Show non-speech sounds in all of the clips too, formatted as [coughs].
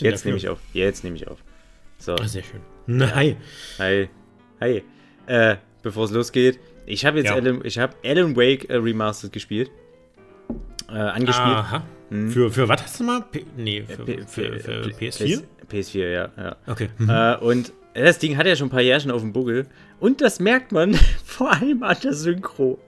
Jetzt nehme ich auf. Jetzt nehme ich auf. So. Ah, sehr schön. Na, hi. Hi. Hi. Äh, bevor es losgeht, ich habe jetzt Ja. Alan, ich habe Alan Wake äh, Remastered gespielt. Äh, angespielt. Aha. Für, für was hast du mal? P nee, für, P- für, für P- PS4? PS4, ja. ja. Okay. Äh, und das Ding hat ja schon ein paar Jährchen auf dem Buckel. Und das merkt man [laughs] vor allem an der Synchro.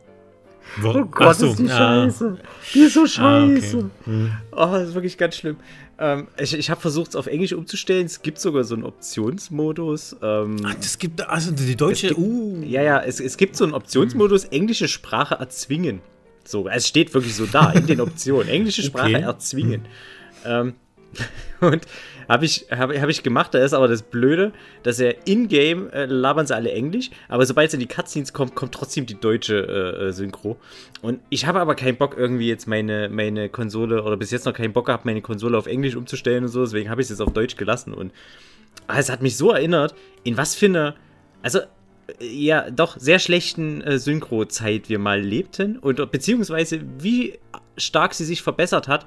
Wo, Oh Gott, so, ist die ah, scheiße. Die ist so ah, okay. scheiße. Hm. Oh, das ist wirklich ganz schlimm. Ähm, ich ich habe versucht, es auf Englisch umzustellen. Es gibt sogar so einen Optionsmodus. Ähm, Ach, das gibt, also die deutsche, gibt- uh. ja, ja, es, es gibt so einen Optionsmodus, englische Sprache erzwingen. So, es steht wirklich so da in den Optionen. Englische Sprache Okay. erzwingen. Ähm, [laughs] und habe ich, hab, hab ich gemacht, da ist aber das Blöde, dass er in-game äh, labern sie alle Englisch, aber sobald es in die Cutscenes kommt, kommt trotzdem die deutsche äh, äh, Synchro. Und ich habe aber keinen Bock, irgendwie jetzt meine, meine Konsole, oder bis jetzt noch keinen Bock gehabt, meine Konsole auf Englisch umzustellen und so, deswegen habe ich es jetzt auf Deutsch gelassen. Und ah, es hat mich so erinnert, in was für eine, also äh, ja, doch sehr schlechten äh, Synchro-Zeit wir mal lebten und beziehungsweise wie stark sie sich verbessert hat,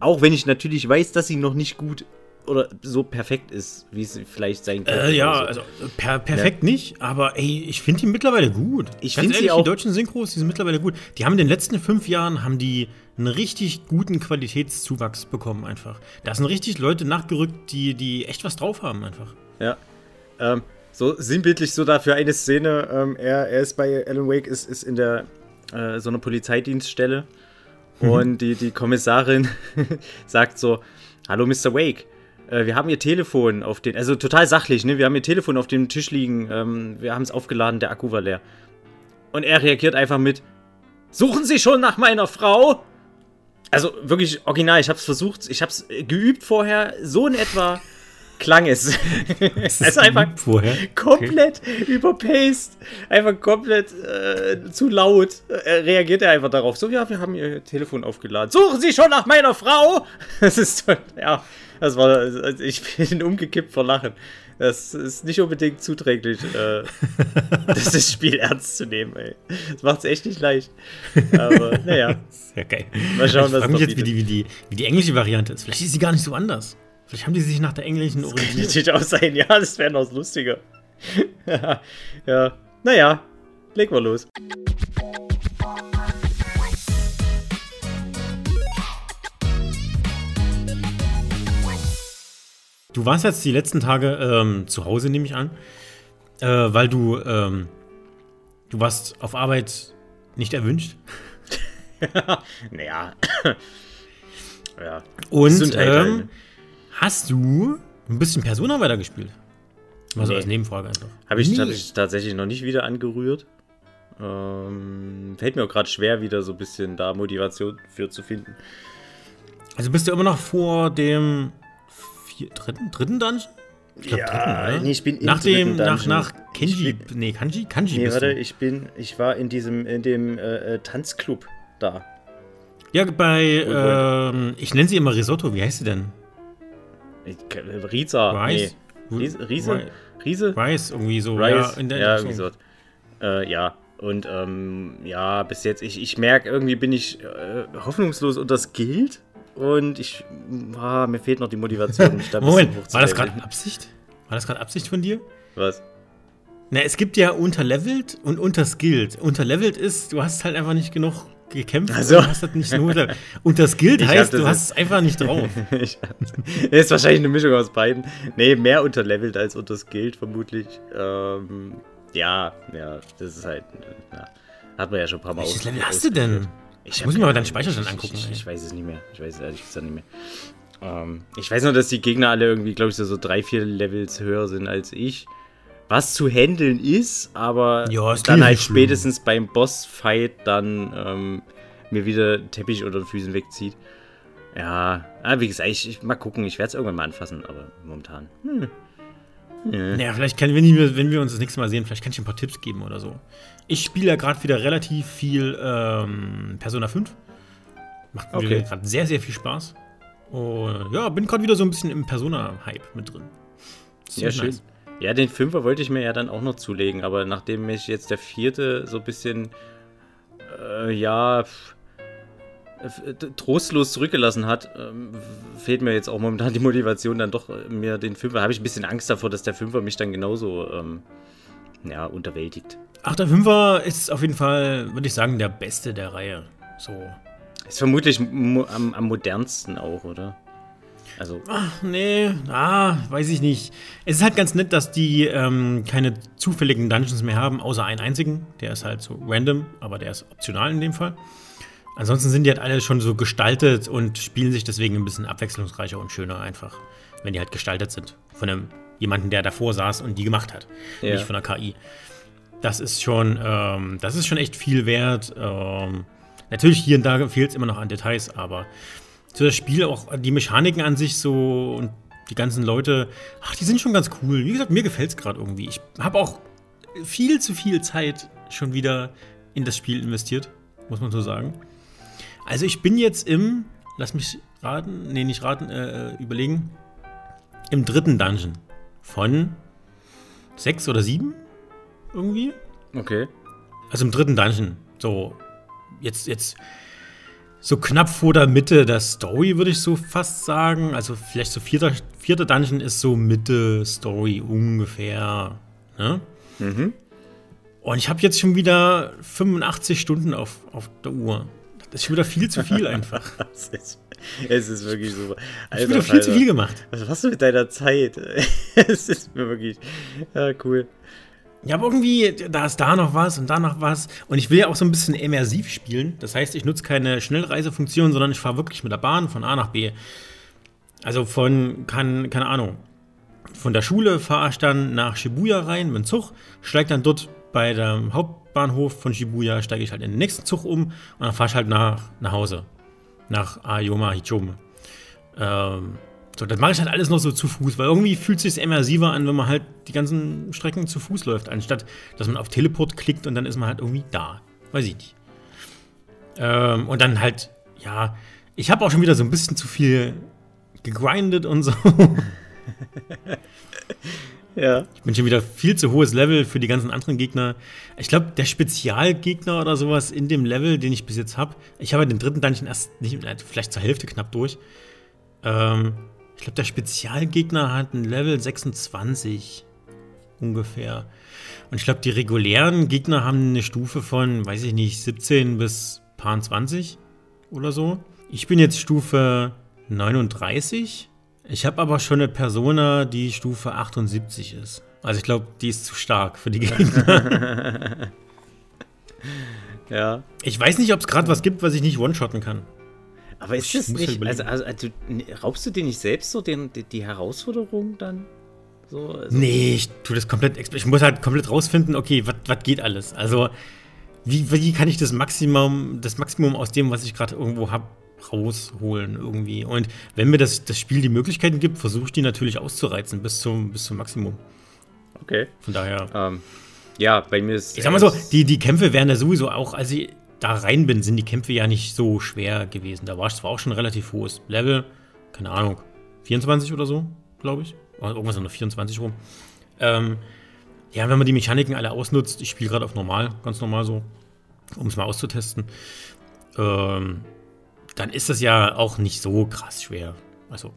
auch wenn ich natürlich weiß, dass sie noch nicht gut oder so perfekt ist, wie sie vielleicht sein könnte. Äh, ja, so. also per, perfekt nicht, aber ey, ich finde die mittlerweile gut. Ich Ganz find sie ehrlich, auch- Die deutschen Synchros, die sind mittlerweile gut. Die haben in den letzten fünf Jahren haben die einen richtig guten Qualitätszuwachs bekommen einfach. Da sind richtig Leute nachgerückt, die, die echt was drauf haben einfach. Ja. Ähm, so sinnbildlich so dafür eine Szene. Ähm, er, er ist bei Alan Wake, ist, ist in der äh, so einer Polizeidienststelle. Und die, die Kommissarin [laughs] sagt so: Hallo, Mr. Wake. Äh, wir haben ihr Telefon auf den, also total sachlich, ne? Wir haben ihr Telefon auf dem Tisch liegen. Ähm, wir haben es aufgeladen, der Akku war leer. Und er reagiert einfach mit: Suchen Sie schon nach meiner Frau? Also wirklich original, ich hab's versucht, ich hab's geübt vorher, so in etwa klang [laughs] es. es ist einfach vorher. komplett überpaced, einfach komplett äh, zu laut. Äh, reagiert er einfach darauf. So, ja, wir haben ihr Telefon aufgeladen. Suchen Sie schon nach meiner Frau? [laughs] Das ist toll. Ja, das war, also ich bin umgekippt vor Lachen. Das ist nicht unbedingt zuträglich, äh, [laughs] das Spiel ernst zu nehmen, ey. Das macht's echt nicht leicht. Aber, naja. Sehr geil. Mal schauen, ich was mich jetzt, wie die, wie, die, wie die englische Variante ist. Vielleicht ist sie gar nicht so anders. Vielleicht haben die sich nach der englischen Kann orientiert. natürlich auch sein, [laughs] ja, das wäre noch lustiger. [laughs] ja, naja, leg mal los. Du warst jetzt die letzten Tage ähm, zu Hause, nehme ich an, äh, weil du, ähm, du warst auf Arbeit nicht erwünscht. [laughs] Naja. ja. Und Gesundheit halt, ähm, ne? Hast du ein bisschen Persona weitergespielt? Also Nee. als Nebenfrage einfach. Habe ich, ich tatsächlich noch nicht wieder angerührt. Ähm, fällt mir auch gerade schwer, wieder so ein bisschen da Motivation für zu finden. Also bist du immer noch vor dem vier, dritten, dritten Dungeon? Ich glaub, Ja, dritten, oder? nee, ich bin nach dem, nach, nach Kenji, Ich nee, Kanji, Kanji Nee, bist warte, du. ich bin, ich war in diesem, in dem äh, äh, Tanzclub da. Ja, bei, ähm, ich nenne sie immer Risotto, wie heißt sie denn? Riza. Rice? Nee. Riese? Riese? Ri- Riese? Rice, irgendwie so. Rice, Ja, in der ja, Richtung. wie gesagt. Äh, ja, und ähm, ja, bis jetzt, ich, ich merke, irgendwie bin ich äh, hoffnungslos unter Skilled und ich, ah, mir fehlt noch die Motivation. mich da [laughs] Moment, war das gerade Absicht? War das gerade Absicht von dir? Was? Na, es gibt ja unterlevelt und unterskilled. Unterlevelt ist, du hast halt einfach nicht genug gekämpft. Ach so. und hast halt nicht nur unter, unterskilled [laughs] Ich hab heißt, das du hast es einfach nicht drauf. [laughs] ich, ist wahrscheinlich eine Mischung aus beiden. Nee, mehr unterlevelt als unterskilled, vermutlich. Ähm, ja, ja, das ist halt, ja, hat man ja schon ein paar Mal Welches Level hast du denn? Ich Ich muss mir keine deinen Speicherstand angucken, Ich, ich, ich weiß es nicht mehr. Ich weiß es ehrlich gesagt nicht mehr. Ähm, ich weiß nur, dass die Gegner alle irgendwie, glaube ich, so drei, vier Levels höher sind als ich. Was zu handeln ist, aber Ja, dann halt schlimm. spätestens beim Bossfight dann ähm, mir wieder Teppich unter den Füßen wegzieht. Ja, ah, wie gesagt, ich, ich mal gucken, ich werde es irgendwann mal anfassen, aber momentan. Hm. Ja. Naja, vielleicht kann, wenn wir, wenn wir uns das nächste Mal sehen, vielleicht kann ich ein paar Tipps geben oder so. Ich spiele ja gerade wieder relativ viel ähm, Persona 5. Macht mir Okay. gerade sehr, sehr viel Spaß. Und ja, bin gerade wieder so ein bisschen im Persona-Hype mit drin. Ist Ja, ziemlich schön. Ja, den Fünfer wollte ich mir ja dann auch noch zulegen, aber nachdem mich jetzt der vierte so ein bisschen, äh, ja, pf, trostlos zurückgelassen hat, ähm, fehlt mir jetzt auch momentan die Motivation, dann doch äh, mir den Fünfer. Habe ich ein bisschen Angst davor, dass der Fünfer mich dann genauso ähm, ja, unterwältigt. Ach, der Fünfer ist auf jeden Fall, würde ich sagen, der beste der Reihe. So. Ist vermutlich am, am modernsten auch, oder? Also. Ach, nee, ah, weiß ich nicht. Es ist halt ganz nett, dass die ähm, keine zufälligen Dungeons mehr haben, außer einen einzigen. Der ist halt so random, aber der ist optional in dem Fall. Ansonsten sind die halt alle schon so gestaltet und spielen sich deswegen ein bisschen abwechslungsreicher und schöner einfach, wenn die halt gestaltet sind. Von einem jemanden, der davor saß und die gemacht hat. Ja. Nicht von der KI. Das ist schon, ähm, das ist schon echt viel wert. Ähm, natürlich hier und da fehlt es immer noch an Details, aber so das Spiel, auch die Mechaniken an sich so und die ganzen Leute, ach, die sind schon ganz cool. Wie gesagt, mir gefällt es gerade irgendwie. Ich habe auch viel zu viel Zeit schon wieder in das Spiel investiert, muss man so sagen. Also ich bin jetzt im, lass mich raten, nee, nicht raten, äh, äh, überlegen, im dritten Dungeon von sechs oder sieben irgendwie. Okay. Also im dritten Dungeon. So, jetzt, jetzt so knapp vor der Mitte der Story, würde ich so fast sagen. Also vielleicht so vierter, vierter Dungeon ist so Mitte Story ungefähr. Ne? Mhm. Und ich habe jetzt schon wieder 85 Stunden auf, auf der Uhr. Das ist schon wieder viel zu viel einfach. [laughs] es, ist, es ist wirklich so. Ich habe wieder viel Alter, zu viel gemacht. Was machst du mit deiner Zeit? [laughs] es ist mir wirklich ja, cool. Ja, aber irgendwie, da ist da noch was und da noch was. Und ich will ja auch so ein bisschen immersiv spielen. Das heißt, ich nutze keine Schnellreisefunktion, sondern ich fahre wirklich mit der Bahn von A nach B. Also von, kann, keine Ahnung, von der Schule fahre ich dann nach Shibuya rein mit dem Zug, steige dann dort bei dem Hauptbahnhof von Shibuya, steige ich halt in den nächsten Zug um und dann fahre ich halt nach, nach Hause. Nach Ayoma Hichome. Ähm, so, das mache ich halt alles noch so zu Fuß, weil irgendwie fühlt es sich immersiver an, wenn man halt die ganzen Strecken zu Fuß läuft, anstatt dass man auf Teleport klickt und dann ist man halt irgendwie da. Weiß ich nicht. Ähm, und dann halt, ja, ich habe auch schon wieder so ein bisschen zu viel gegrindet und so. [laughs] ja. Ich bin schon wieder viel zu hohes Level für die ganzen anderen Gegner. Ich glaube, der Spezialgegner oder sowas in dem Level, den ich bis jetzt habe, ich habe den dritten Dungeon erst nicht, vielleicht zur Hälfte knapp durch. Ähm, ich glaube, der Spezialgegner hat ein Level 26 ungefähr. Und ich glaube, die regulären Gegner haben eine Stufe von, weiß ich nicht, 17 bis 20 oder so. Ich bin jetzt Stufe 39. Ich habe aber schon eine Persona, die Stufe 78 ist. Also ich glaube, die ist zu stark für die Gegner. [laughs] [laughs] ja. Ich weiß nicht, ob es gerade was gibt, was ich nicht one-shotten kann. Aber ist das nicht, also, also, also, raubst du dir nicht selbst so den, die, die Herausforderung dann? So, also nee, ich tue das komplett, ich muss halt komplett rausfinden, okay, was geht alles? Also, wie, wie kann ich das Maximum, das Maximum aus dem, was ich gerade irgendwo habe, rausholen irgendwie? Und wenn mir das, das Spiel die Möglichkeiten gibt, versuche ich die natürlich auszureizen bis zum, bis zum Maximum. Okay. Von daher. Ähm, ja, bei mir ist. Ich sag mal so, die, die Kämpfe wären ja sowieso auch, also da rein bin, sind die Kämpfe ja nicht so schwer gewesen. Da war es zwar auch schon ein relativ hohes Level, keine Ahnung, 24 oder so, glaube ich. Irgendwas um 24 rum. Ähm, ja, wenn man die Mechaniken alle ausnutzt, ich spiele gerade auf normal, ganz normal so, um es mal auszutesten, ähm, dann ist das ja auch nicht so krass schwer. Also.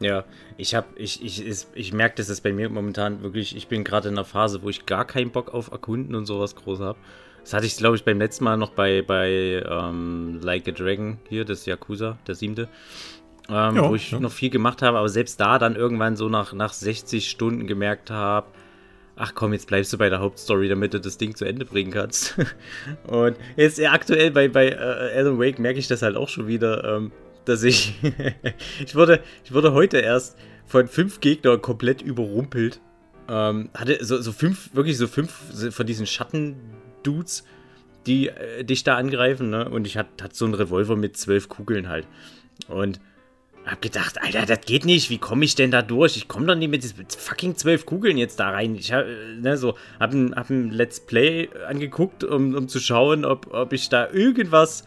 Ja, ich habe, ich, ich, ich, ich merke, dass es bei mir momentan wirklich, ich bin gerade in einer Phase, wo ich gar keinen Bock auf Erkunden und sowas groß habe. Das hatte ich, glaube ich, beim letzten Mal noch bei, bei ähm, Like a Dragon hier, das Yakuza, der siebte. Ähm, jo, wo ich ja. noch viel gemacht habe, aber selbst da dann irgendwann so nach, nach 60 Stunden gemerkt habe, ach komm, jetzt bleibst du bei der Hauptstory, damit du das Ding zu Ende bringen kannst. [laughs] Und jetzt ja, aktuell bei, bei äh, Alan Wake merke ich das halt auch schon wieder, ähm, dass ich, [laughs] ich wurde, ich wurde heute erst von fünf Gegnern komplett überrumpelt. Ähm, hatte so, so fünf, wirklich so fünf von diesen Schatten Dudes, die äh, dich da angreifen, ne? Und ich hatte hat so einen Revolver mit zwölf Kugeln halt. Und hab gedacht, Alter, das geht nicht. Wie komme ich denn da durch? Ich komme doch nicht mit, mit fucking zwölf Kugeln jetzt da rein. Ich hab, äh, ne, so, hab ein, hab ein Let's Play angeguckt, um, um zu schauen, ob, ob ich da irgendwas,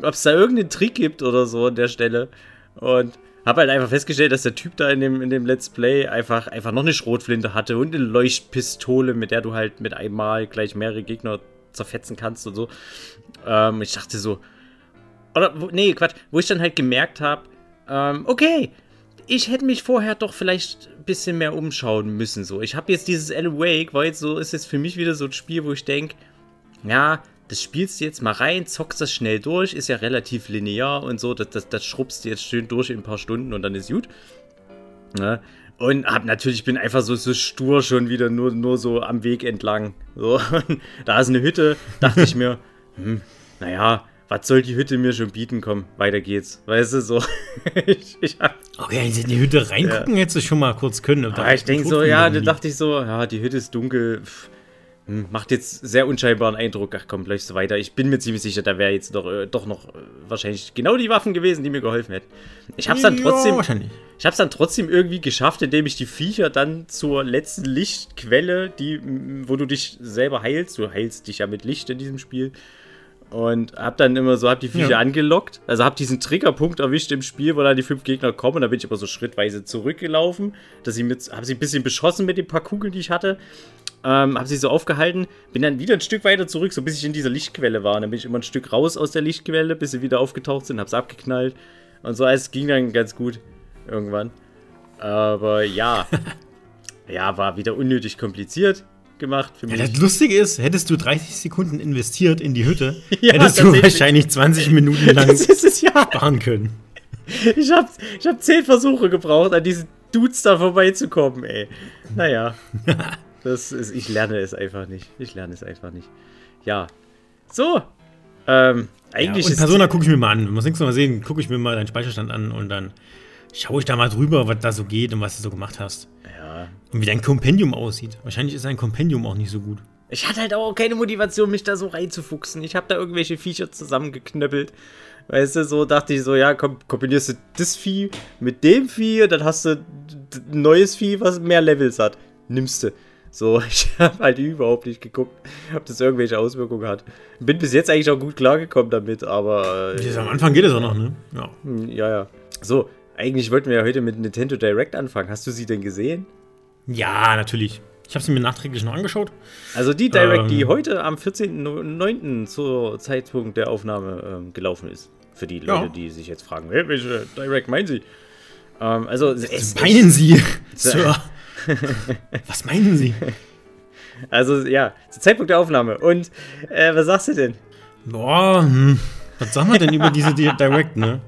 ob es da irgendeinen Trick gibt oder so an der Stelle. Und hab halt einfach festgestellt, dass der Typ da in dem, in dem Let's Play einfach, einfach noch eine Schrotflinte hatte und eine Leuchtpistole, mit der du halt mit einmal gleich mehrere Gegner zerfetzen kannst und so. Ähm, ich dachte so, oder, nee, Quatsch, wo ich dann halt gemerkt habe, ähm, okay, ich hätte mich vorher doch vielleicht ein bisschen mehr umschauen müssen. So, ich habe jetzt dieses Alan Wake, war jetzt so, ist jetzt für mich wieder so ein Spiel, wo ich denke, ja, das spielst du jetzt mal rein, zockst das schnell durch, ist ja relativ linear und so, das, das, das schrubbst du jetzt schön durch in ein paar Stunden und dann ist gut. Ne? Und hab natürlich, bin einfach so, so stur schon wieder nur, nur so am Weg entlang. So, [laughs] da ist eine Hütte, dachte ich mir, [laughs] hm, naja, was soll die Hütte mir schon bieten? Komm, weiter geht's. Weißt du, so. [laughs] ich, ich hab, okay, in die Hütte reingucken ja. hättest du schon mal kurz können. Ja, ich denke so, ja, da dachte ich so, ja, die Hütte ist dunkel. Pff, hm, macht jetzt sehr unscheinbaren Eindruck. Ach komm, läufst du weiter. Ich bin mir ziemlich sicher, da wäre jetzt doch, äh, doch noch äh, wahrscheinlich genau die Waffen gewesen, die mir geholfen hätten. Ich hab's dann trotzdem. Ja. Ich hab's dann trotzdem irgendwie geschafft, indem ich die Viecher dann zur letzten Lichtquelle, die, wo du dich selber heilst. Du heilst dich ja mit Licht in diesem Spiel und hab dann immer so, hab die Viecher ja. angelockt. Also hab diesen Triggerpunkt erwischt im Spiel, wo dann die fünf Gegner kommen. Da bin ich aber so schrittweise zurückgelaufen. Dass ich mit, hab sie ein bisschen beschossen mit den paar Kugeln, die ich hatte. Ähm, hab sie so aufgehalten. Bin dann wieder ein Stück weiter zurück, so bis ich in dieser Lichtquelle war. Und dann bin ich immer ein Stück raus aus der Lichtquelle, bis sie wieder aufgetaucht sind. Hab's abgeknallt. Und so, es ging dann ganz gut. Irgendwann. Aber ja. [laughs] ja, war wieder unnötig kompliziert gemacht für mich. Ja, das Lustige ist, hättest du 30 Sekunden investiert in die Hütte, [laughs] ja, hättest du wahrscheinlich 20 Minuten lang [laughs] es, ja. sparen können. Ich habe ich hab 10 Versuche gebraucht, an diesen Dudes da vorbeizukommen, ey. Naja. Das ist, ich lerne es einfach nicht. Ich lerne es einfach nicht. Ja. So. Ähm, eigentlich ja, und Persona gucke ich mir mal an. Muss nichts mal sehen, gucke ich mir mal deinen Speicherstand an und dann schaue ich da mal drüber, was da so geht und was du so gemacht hast. Ja. Und wie dein Kompendium aussieht. Wahrscheinlich ist dein Kompendium auch nicht so gut. Ich hatte halt auch keine Motivation, mich da so reinzufuchsen. Ich habe da irgendwelche Viecher zusammengeknöppelt. Weißt du, so dachte ich so, ja, komm, kombinierst du das Vieh mit dem Vieh und dann hast du ein neues Vieh, was mehr Levels hat. Nimmst du. So, [laughs] ich habe halt überhaupt nicht geguckt, ob das irgendwelche Auswirkungen hat. Bin bis jetzt eigentlich auch gut klargekommen damit, aber. Äh, am Anfang geht es auch noch, ne? Ja. Hm, ja, ja. So, eigentlich wollten wir ja heute mit Nintendo Direct anfangen. Hast du sie denn gesehen? Ja, natürlich. Ich habe sie mir nachträglich noch angeschaut. Also die Direct, ähm, die heute am 14.09. zur Zeitpunkt der Aufnahme ähm, gelaufen ist. Für die Leute, ja. die sich jetzt fragen, welche Direct meinen sie? Ähm, also Was meinen Sie, [laughs] Sir? [laughs] Was meinen Sie? Also ja, zur Zeitpunkt der Aufnahme. Und äh, was sagst du denn? Boah, hm. was sagen wir denn über diese Direct, ne?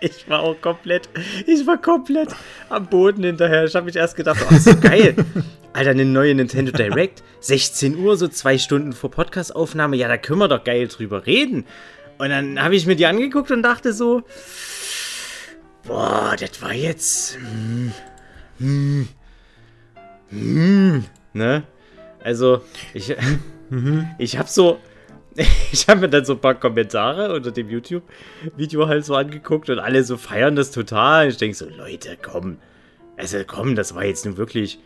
Ich war auch komplett, ich war komplett am Boden hinterher. Ich habe mich erst gedacht, oh, so geil. Alter, eine neue Nintendo Direct. 16 Uhr, so zwei Stunden vor Podcastaufnahme. Ja, da können wir doch geil drüber reden. Und dann habe ich mir die angeguckt und dachte so, boah, das war jetzt, hm, hm, hm, ne? Also, ich, [laughs] ich habe so, [laughs] ich habe mir dann so ein paar Kommentare unter dem YouTube-Video halt so angeguckt und alle so feiern das total. Ich denke so, Leute, komm. Also komm, das war jetzt nun wirklich.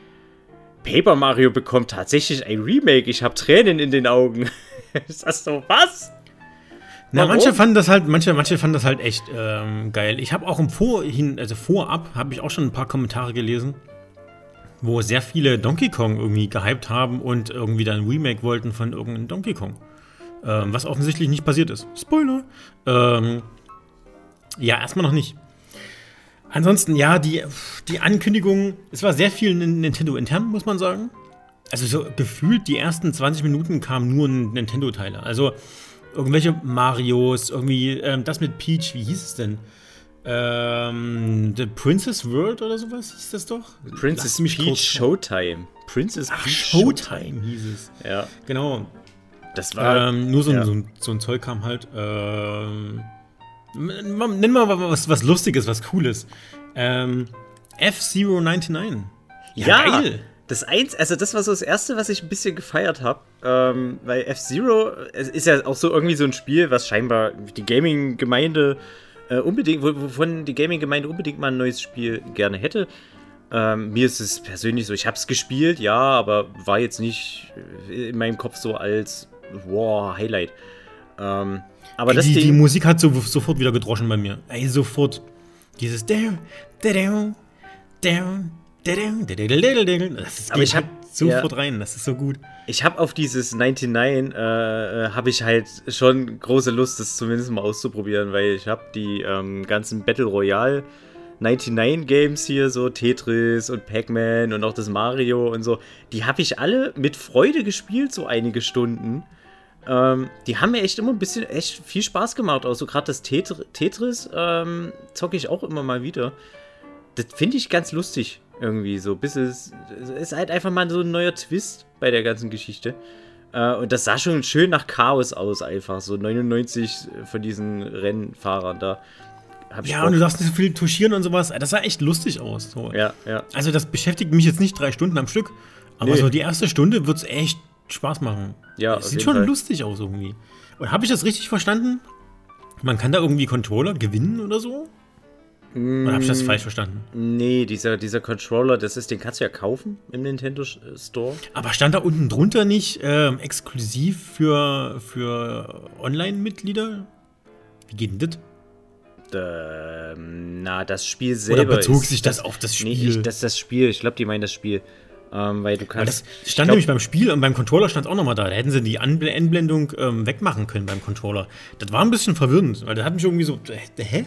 Paper Mario bekommt tatsächlich ein Remake. Ich habe Tränen in den Augen. [laughs] Ist das so was? Na, manche fanden das halt, manche, manche fanden das halt echt ähm, geil. Ich habe auch im Vorhin, also vorab, habe ich auch schon ein paar Kommentare gelesen, wo sehr viele Donkey Kong irgendwie gehypt haben und irgendwie dann ein Remake wollten von irgendeinem Donkey Kong. Ähm, was offensichtlich nicht passiert ist. Spoiler. Ähm, ja, erstmal noch nicht. Ansonsten, ja, die, die Ankündigung, es war sehr viel Nintendo intern, muss man sagen. Also so gefühlt die ersten 20 Minuten kamen nur Nintendo-Teile. Also irgendwelche Marios, irgendwie ähm, das mit Peach, wie hieß es denn? Ähm, The Princess World oder sowas hieß das doch? Princess Peach Showtime. Princess Ach, Peach Showtime, Showtime hieß es. Ja. Genau. Das war. Ähm, nur so, ja. so, ein, so, ein, Zeug kam halt. Ähm, nenn mal was, was Lustiges, was Cooles. Ähm, F-Zero 99. Ja, ja, geil. Das eins, also das war so das erste, was ich ein bisschen gefeiert habe, ähm, weil F-Zero ist ja auch so irgendwie so ein Spiel, was scheinbar die Gaming-Gemeinde äh, unbedingt, wovon die Gaming-Gemeinde unbedingt mal ein neues Spiel gerne hätte. Ähm, mir ist es persönlich so, ich habe es gespielt, ja, aber war jetzt nicht in meinem Kopf so als wow, Highlight. Ähm, aber Ey, das die, Ding, die Musik hat so, sofort wieder gedroschen bei mir. Ey, sofort. Dieses down, down, down, Das ist, Aber ich hab- sofort ja. rein, das ist so gut. Ich habe auf dieses 99, äh, äh, habe ich halt schon große Lust, das zumindest mal auszuprobieren, weil ich habe die ähm, ganzen Battle Royale 99 Games hier, so Tetris und Pac-Man und auch das Mario und so, die habe ich alle mit Freude gespielt, so einige Stunden. Ähm, die haben mir echt immer ein bisschen, echt viel Spaß gemacht. Auch so gerade das Tetr Tetris ähm, zocke ich auch immer mal wieder. Das finde ich ganz lustig irgendwie so. Bis es, es ist halt einfach mal so ein neuer Twist bei der ganzen Geschichte. Äh, und das sah schon schön nach Chaos aus, einfach. So 99 von diesen Rennfahrern da. Hab ich Ja, und du darfst nicht so viel touchieren und sowas. Das sah echt lustig aus. So. Ja, ja. Also, das beschäftigt mich jetzt nicht drei Stunden am Stück. Aber Nee. so die erste Stunde wird es echt Spaß machen. Ja, Es sieht schon Fall. lustig aus irgendwie. Und habe ich das richtig verstanden? Man kann da irgendwie Controller gewinnen oder so? Oder habe ich Mm. das falsch verstanden? Nee, dieser, dieser Controller, das ist, den kannst du ja kaufen im Nintendo Sh- Store. Aber stand da unten drunter nicht ähm, exklusiv für, für Online-Mitglieder? Wie geht denn das? Ähm, na, das Spiel selber. Oder bezog ist, sich das auf das Nee, Spiel? ich, das das Spiel. Ich glaube, die meinen das Spiel. Ähm, weil du Weil kannst. das ich stand glaub- nämlich beim Spiel und beim Controller stand es auch nochmal da. Da hätten sie die Anbl Einblendung ähm, wegmachen können beim Controller. Das war ein bisschen verwirrend, weil das hat mich irgendwie so, äh, hä?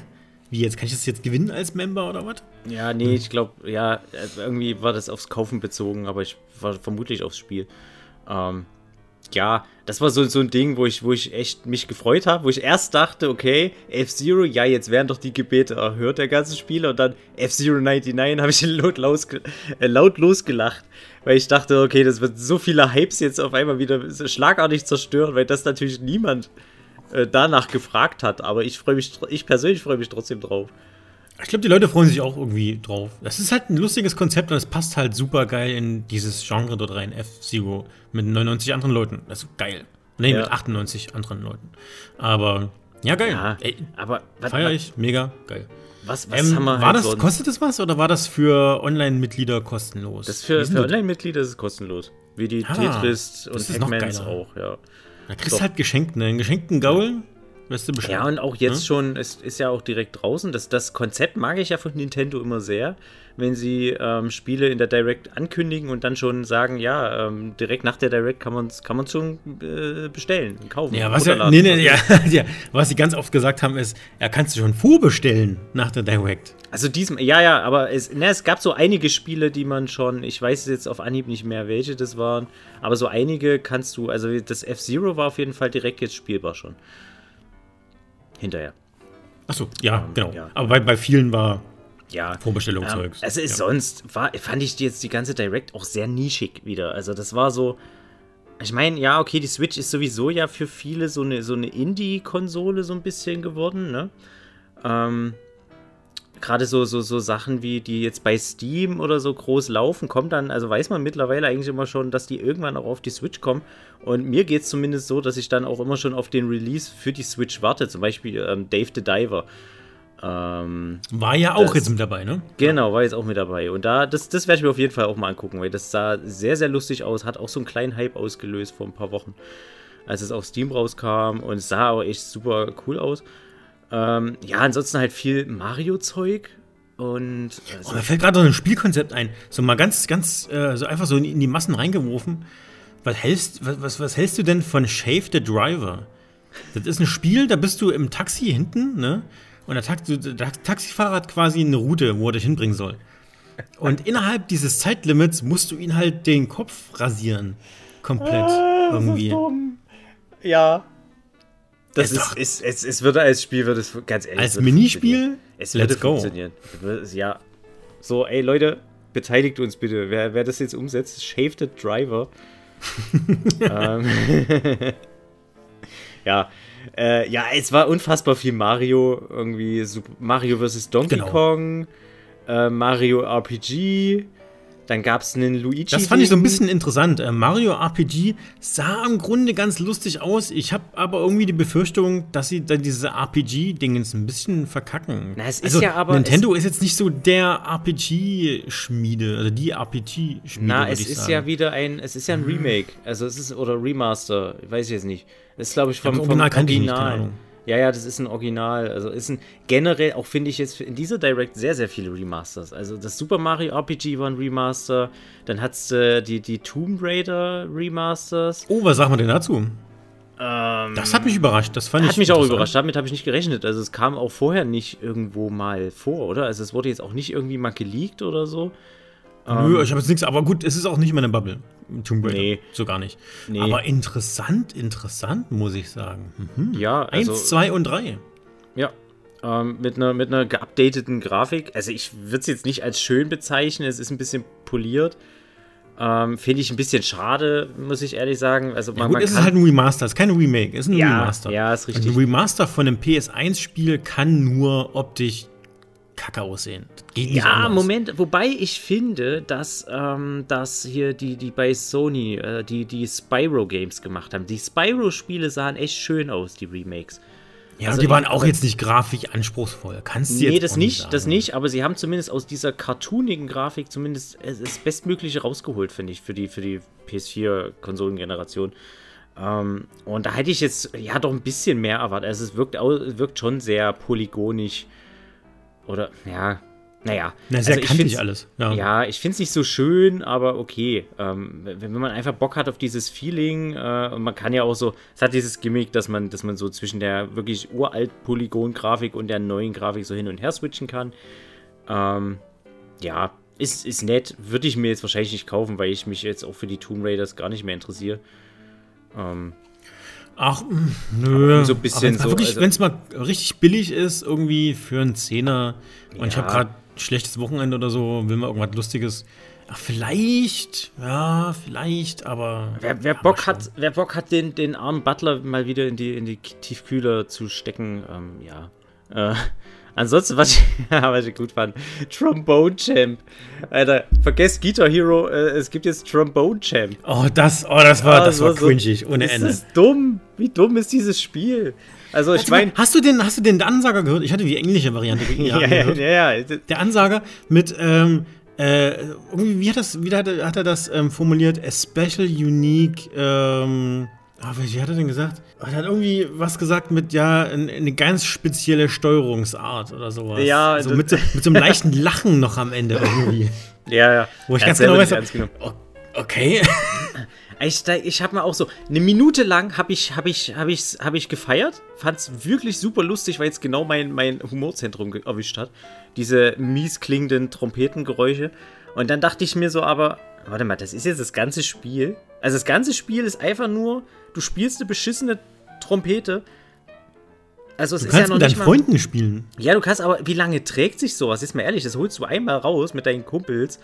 Wie jetzt? Kann ich das jetzt gewinnen als Member oder was? Ja, nee, ich glaube, ja, äh, irgendwie war das aufs Kaufen bezogen, aber ich war vermutlich aufs Spiel. Ähm, ja, das war so, so ein Ding, wo ich, wo ich echt mich gefreut habe, wo ich erst dachte, okay, F-Zero, ja, jetzt werden doch die Gebete erhört, der ganze Spieler, und dann F-Zero 99 habe ich [laughs] laut, laut, äh, laut losgelacht, weil ich dachte, okay, das wird so viele Hypes jetzt auf einmal wieder schlagartig zerstören, weil das natürlich niemand äh, danach gefragt hat, aber ich freue mich, ich persönlich freue mich trotzdem drauf. Ich glaube, die Leute freuen sich auch irgendwie drauf. Das ist halt ein lustiges Konzept und es passt halt super geil in dieses Genre dort rein, F-Zero, mit 99 anderen Leuten. Das ist geil. Nee, Ja. mit 98 anderen Leuten. Aber, ja, geil. Ja, Ey, aber feier ich, mega geil. was, was Ähm, haben wir war halt das, sonst? kostet das was oder war das für Online-Mitglieder kostenlos? Das für, für? Online-Mitglieder ist es kostenlos. Wie die Ah, Tetris und Pac-Mans auch, ja. Da kriegst du Doch. halt geschenkt, ne? Einen geschenkten Gaul, weißt du. Ja, und auch jetzt Hm? schon, es ist ja auch direkt draußen. Das, das Konzept mag ich ja von Nintendo immer sehr, wenn sie ähm, Spiele in der Direct ankündigen und dann schon sagen, ja, ähm, direkt nach der Direct kann man es kann man's schon äh, bestellen, kaufen. Ja, was ja, nee, nee, ja, [laughs] ja, was sie ganz oft gesagt haben, ist, ja, kannst du schon vorbestellen nach der Direct. Also diesem, ja, ja, aber es, ne, es gab so einige Spiele, die man schon, ich weiß jetzt auf Anhieb nicht mehr, welche das waren, aber so einige kannst du, also das F-Zero war auf jeden Fall direkt jetzt spielbar schon. Hinterher. Achso, ja, genau. ja. Aber bei, bei vielen war Ja. Vorbestellungszeugs. Ähm, es ist ja. sonst, war, fand ich jetzt die ganze Direct auch sehr nischig wieder. Also das war so, ich meine, ja, okay, die Switch ist sowieso ja für viele so eine, so eine Indie-Konsole so ein bisschen geworden, ne? Ähm, Gerade so, so, so Sachen wie die jetzt bei Steam oder so groß laufen, kommt dann, also weiß man mittlerweile eigentlich immer schon, dass die irgendwann auch auf die Switch kommen. Und mir geht es zumindest so, dass ich dann auch immer schon auf den Release für die Switch warte. Zum Beispiel ähm, Dave the Diver. Ähm, War ja auch Das- jetzt mit dabei, ne? Genau, war jetzt auch mit dabei. Und da, das, das werde ich mir auf jeden Fall auch mal angucken, weil das sah sehr, sehr lustig aus. Hat auch so einen kleinen Hype ausgelöst vor ein paar Wochen, als es auf Steam rauskam. Und es sah auch echt super cool aus. Ähm, ja, ansonsten halt viel Mario-Zeug. Und Oh, also, mir fällt gerade noch ein Spielkonzept ein. So mal ganz, ganz, äh, so einfach so in, die Massen reingeworfen. Was hältst, was, was, was hältst du denn von Shave the Driver? Das ist ein Spiel, da bist du im Taxi hinten, ne? Und der, Taxi, der Taxifahrer hat quasi eine Route, wo er dich hinbringen soll. Und [laughs] innerhalb dieses Zeitlimits musst du ihn halt den Kopf rasieren. Komplett. irgendwie. ja. Das Es ist, ist, es, es würde als Spiel, würde es ganz ehrlich. Als Minispiel? Es würde Let's go. funktionieren. Ja. So, ey Leute, beteiligt uns bitte. Wer, wer das jetzt umsetzt, Shave the Driver. [laughs] ähm, [laughs] ja. Äh, ja, es war unfassbar viel Mario. Irgendwie Super Mario vs. Donkey Genau. Kong, äh, Mario RPG. Dann gab es einen Luigi. Das fand ich so ein bisschen interessant. Äh, Mario RPG sah im Grunde ganz lustig aus. Ich habe aber irgendwie die Befürchtung, dass sie dann diese RPG-Dingens ein bisschen verkacken. Na, es ist ja aber- Nintendo ist jetzt nicht so der RPG-Schmiede, also die RPG-Schmiede. Na, es ist sagen. ja wieder ein, es ist ja ein Remake, also es ist oder Remaster, weiß ich jetzt nicht. Das ist glaube ich vom, vom Original Original. Ja, ja, das ist ein Original. Also ist ein generell, auch finde ich jetzt in dieser Direct sehr, sehr viele Remasters. Also das Super Mario RPG war ein Remaster. Dann hat's äh, die, die Tomb Raider Remasters. Oh, was sagen wir denn dazu? Ähm, Das hat mich überrascht. Das fand hat ich mich auch überrascht. Damit habe ich nicht gerechnet. Also es kam auch vorher nicht irgendwo mal vor, oder? Also es wurde jetzt auch nicht irgendwie mal geleakt oder so. Nö, ich habe jetzt nichts, aber gut, es ist auch nicht meine Bubble. Tomb Raider. Nee. So gar nicht. Nee. Aber interessant, interessant, muss ich sagen. Mhm. Ja, also Eins, zwei und drei. Ja. Ähm, mit einer mit einer geupdateten Grafik. Also ich würde es jetzt nicht als schön bezeichnen, es ist ein bisschen poliert. Ähm, Finde ich ein bisschen schade, muss ich ehrlich sagen. Also Ja, man, gut, man es ist halt ein Remaster, es ist kein Remake, es ist ein Ja, Remaster. ja, ist richtig. Ein Remaster von einem PS1-Spiel kann nur optisch kacke aussehen. Das ja. Moment, wobei ich finde, dass, ähm, dass hier die, die bei Sony, äh, die, die Spyro Games gemacht haben. Die Spyro-Spiele sahen echt schön aus, die Remakes. Ja, also und die waren auch jetzt nicht grafisch anspruchsvoll. Kannst du Nee, jetzt das nicht, das sagen. nicht, aber sie haben zumindest aus dieser cartoonigen Grafik zumindest es- das Bestmögliche rausgeholt, finde ich, für die, für die PS4-Konsolengeneration. Ähm, und da hätte ich jetzt ja doch ein bisschen mehr erwartet. Also es wirkt, wirkt schon sehr polygonisch. Oder, ja, naja. Na, sehr also kantig alles. Ja. Ja, ich finde es nicht so schön, aber okay. Ähm, wenn, wenn man einfach Bock hat auf dieses Feeling, äh, und man kann ja auch so, es hat dieses Gimmick, dass man, dass man so zwischen der wirklich uralt Polygon-Grafik und der neuen Grafik so hin und her switchen kann. Ähm, ja, ist, ist nett. Würde ich mir jetzt wahrscheinlich nicht kaufen, weil ich mich jetzt auch für die Tomb Raiders gar nicht mehr interessiere. Ähm, Ach, mh, nö. so ein bisschen Aber so, Wirklich, also- wenn es mal richtig billig ist, irgendwie für einen Zehner und ich Ja. habe gerade ein schlechtes Wochenende oder so, will mal irgendwas Lustiges. Ach, vielleicht, ja, vielleicht, aber. wer, wer, ja, Bock hat, wer Bock hat, den, den armen Butler mal wieder in die, in die Tiefkühler zu stecken, ähm, ja. Äh, ansonsten, was ich, [laughs] was ich gut fand, Trombone Champ. Alter, vergesst Guitar Hero, äh, es gibt jetzt Trombone Champ. Oh, das, oh, das war, Ah, das so- war cringig, ohne Das Ende. ist dumm. Wie dumm ist dieses Spiel? Also, ich meine. hast du den, hast du den Ansager gehört? Ich hatte die englische Variante [laughs] Ja, ja, gehört. ja, ja. Der Ansager mit, ähm, äh, irgendwie, wie hat, das, wie hat, er, hat er das ähm, formuliert? A special, unique, ähm, ah, wie hat er denn gesagt? Er hat irgendwie was gesagt mit, ja, ein- eine ganz spezielle Steuerungsart oder sowas. Ja, so das- mit, so, mit so einem leichten [laughs] Lachen noch am Ende irgendwie. Ja, ja. Wo ich ganz genau weiß, nicht ernst genommen. okay. [laughs] Ich, ich habe mir auch so eine Minute lang habe ich habe ich habe ich habe ich gefeiert, fand's wirklich super lustig, weil es genau mein mein Humorzentrum erwischt hat. Diese mies klingenden Trompetengeräusche und dann dachte ich mir so, aber warte mal, das ist jetzt das ganze Spiel. Also das ganze Spiel ist einfach nur, du spielst eine beschissene Trompete. Also es Du ist ja noch mit deinen mal Freunden spielen. ja, du kannst aber, wie lange trägt sich sowas? Jetzt mal ehrlich, das holst du einmal raus mit deinen Kumpels,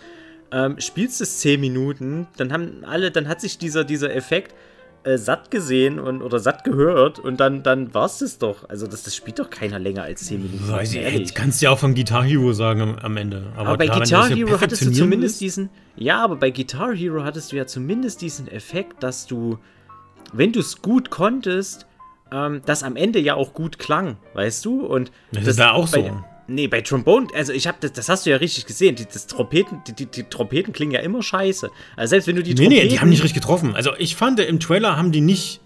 ähm, spielst es 10 Minuten, dann haben alle, dann hat sich dieser, dieser Effekt äh, satt gesehen und, oder satt gehört und dann, dann war es das doch. Also das, das spielt doch keiner länger als 10 Minuten. Weiß ich, jetzt kannst du ja auch von Guitar Hero sagen am, am Ende. Aber bei klar, Guitar Hero hattest du zumindest willst- diesen. Ja, aber bei Guitar Hero hattest du ja zumindest diesen Effekt, dass du, wenn du es gut konntest, ähm, das am Ende ja auch gut klang, weißt du? Und Das ist da auch bei, so. Nee, bei Trombone, also ich habe das, das hast du ja richtig gesehen. Die, das Trompeten, die, die, die Trompeten klingen ja immer scheiße. Also selbst wenn du die Nee, Trompeten. nee, die haben nicht richtig getroffen. Also ich fand, im Trailer haben die nicht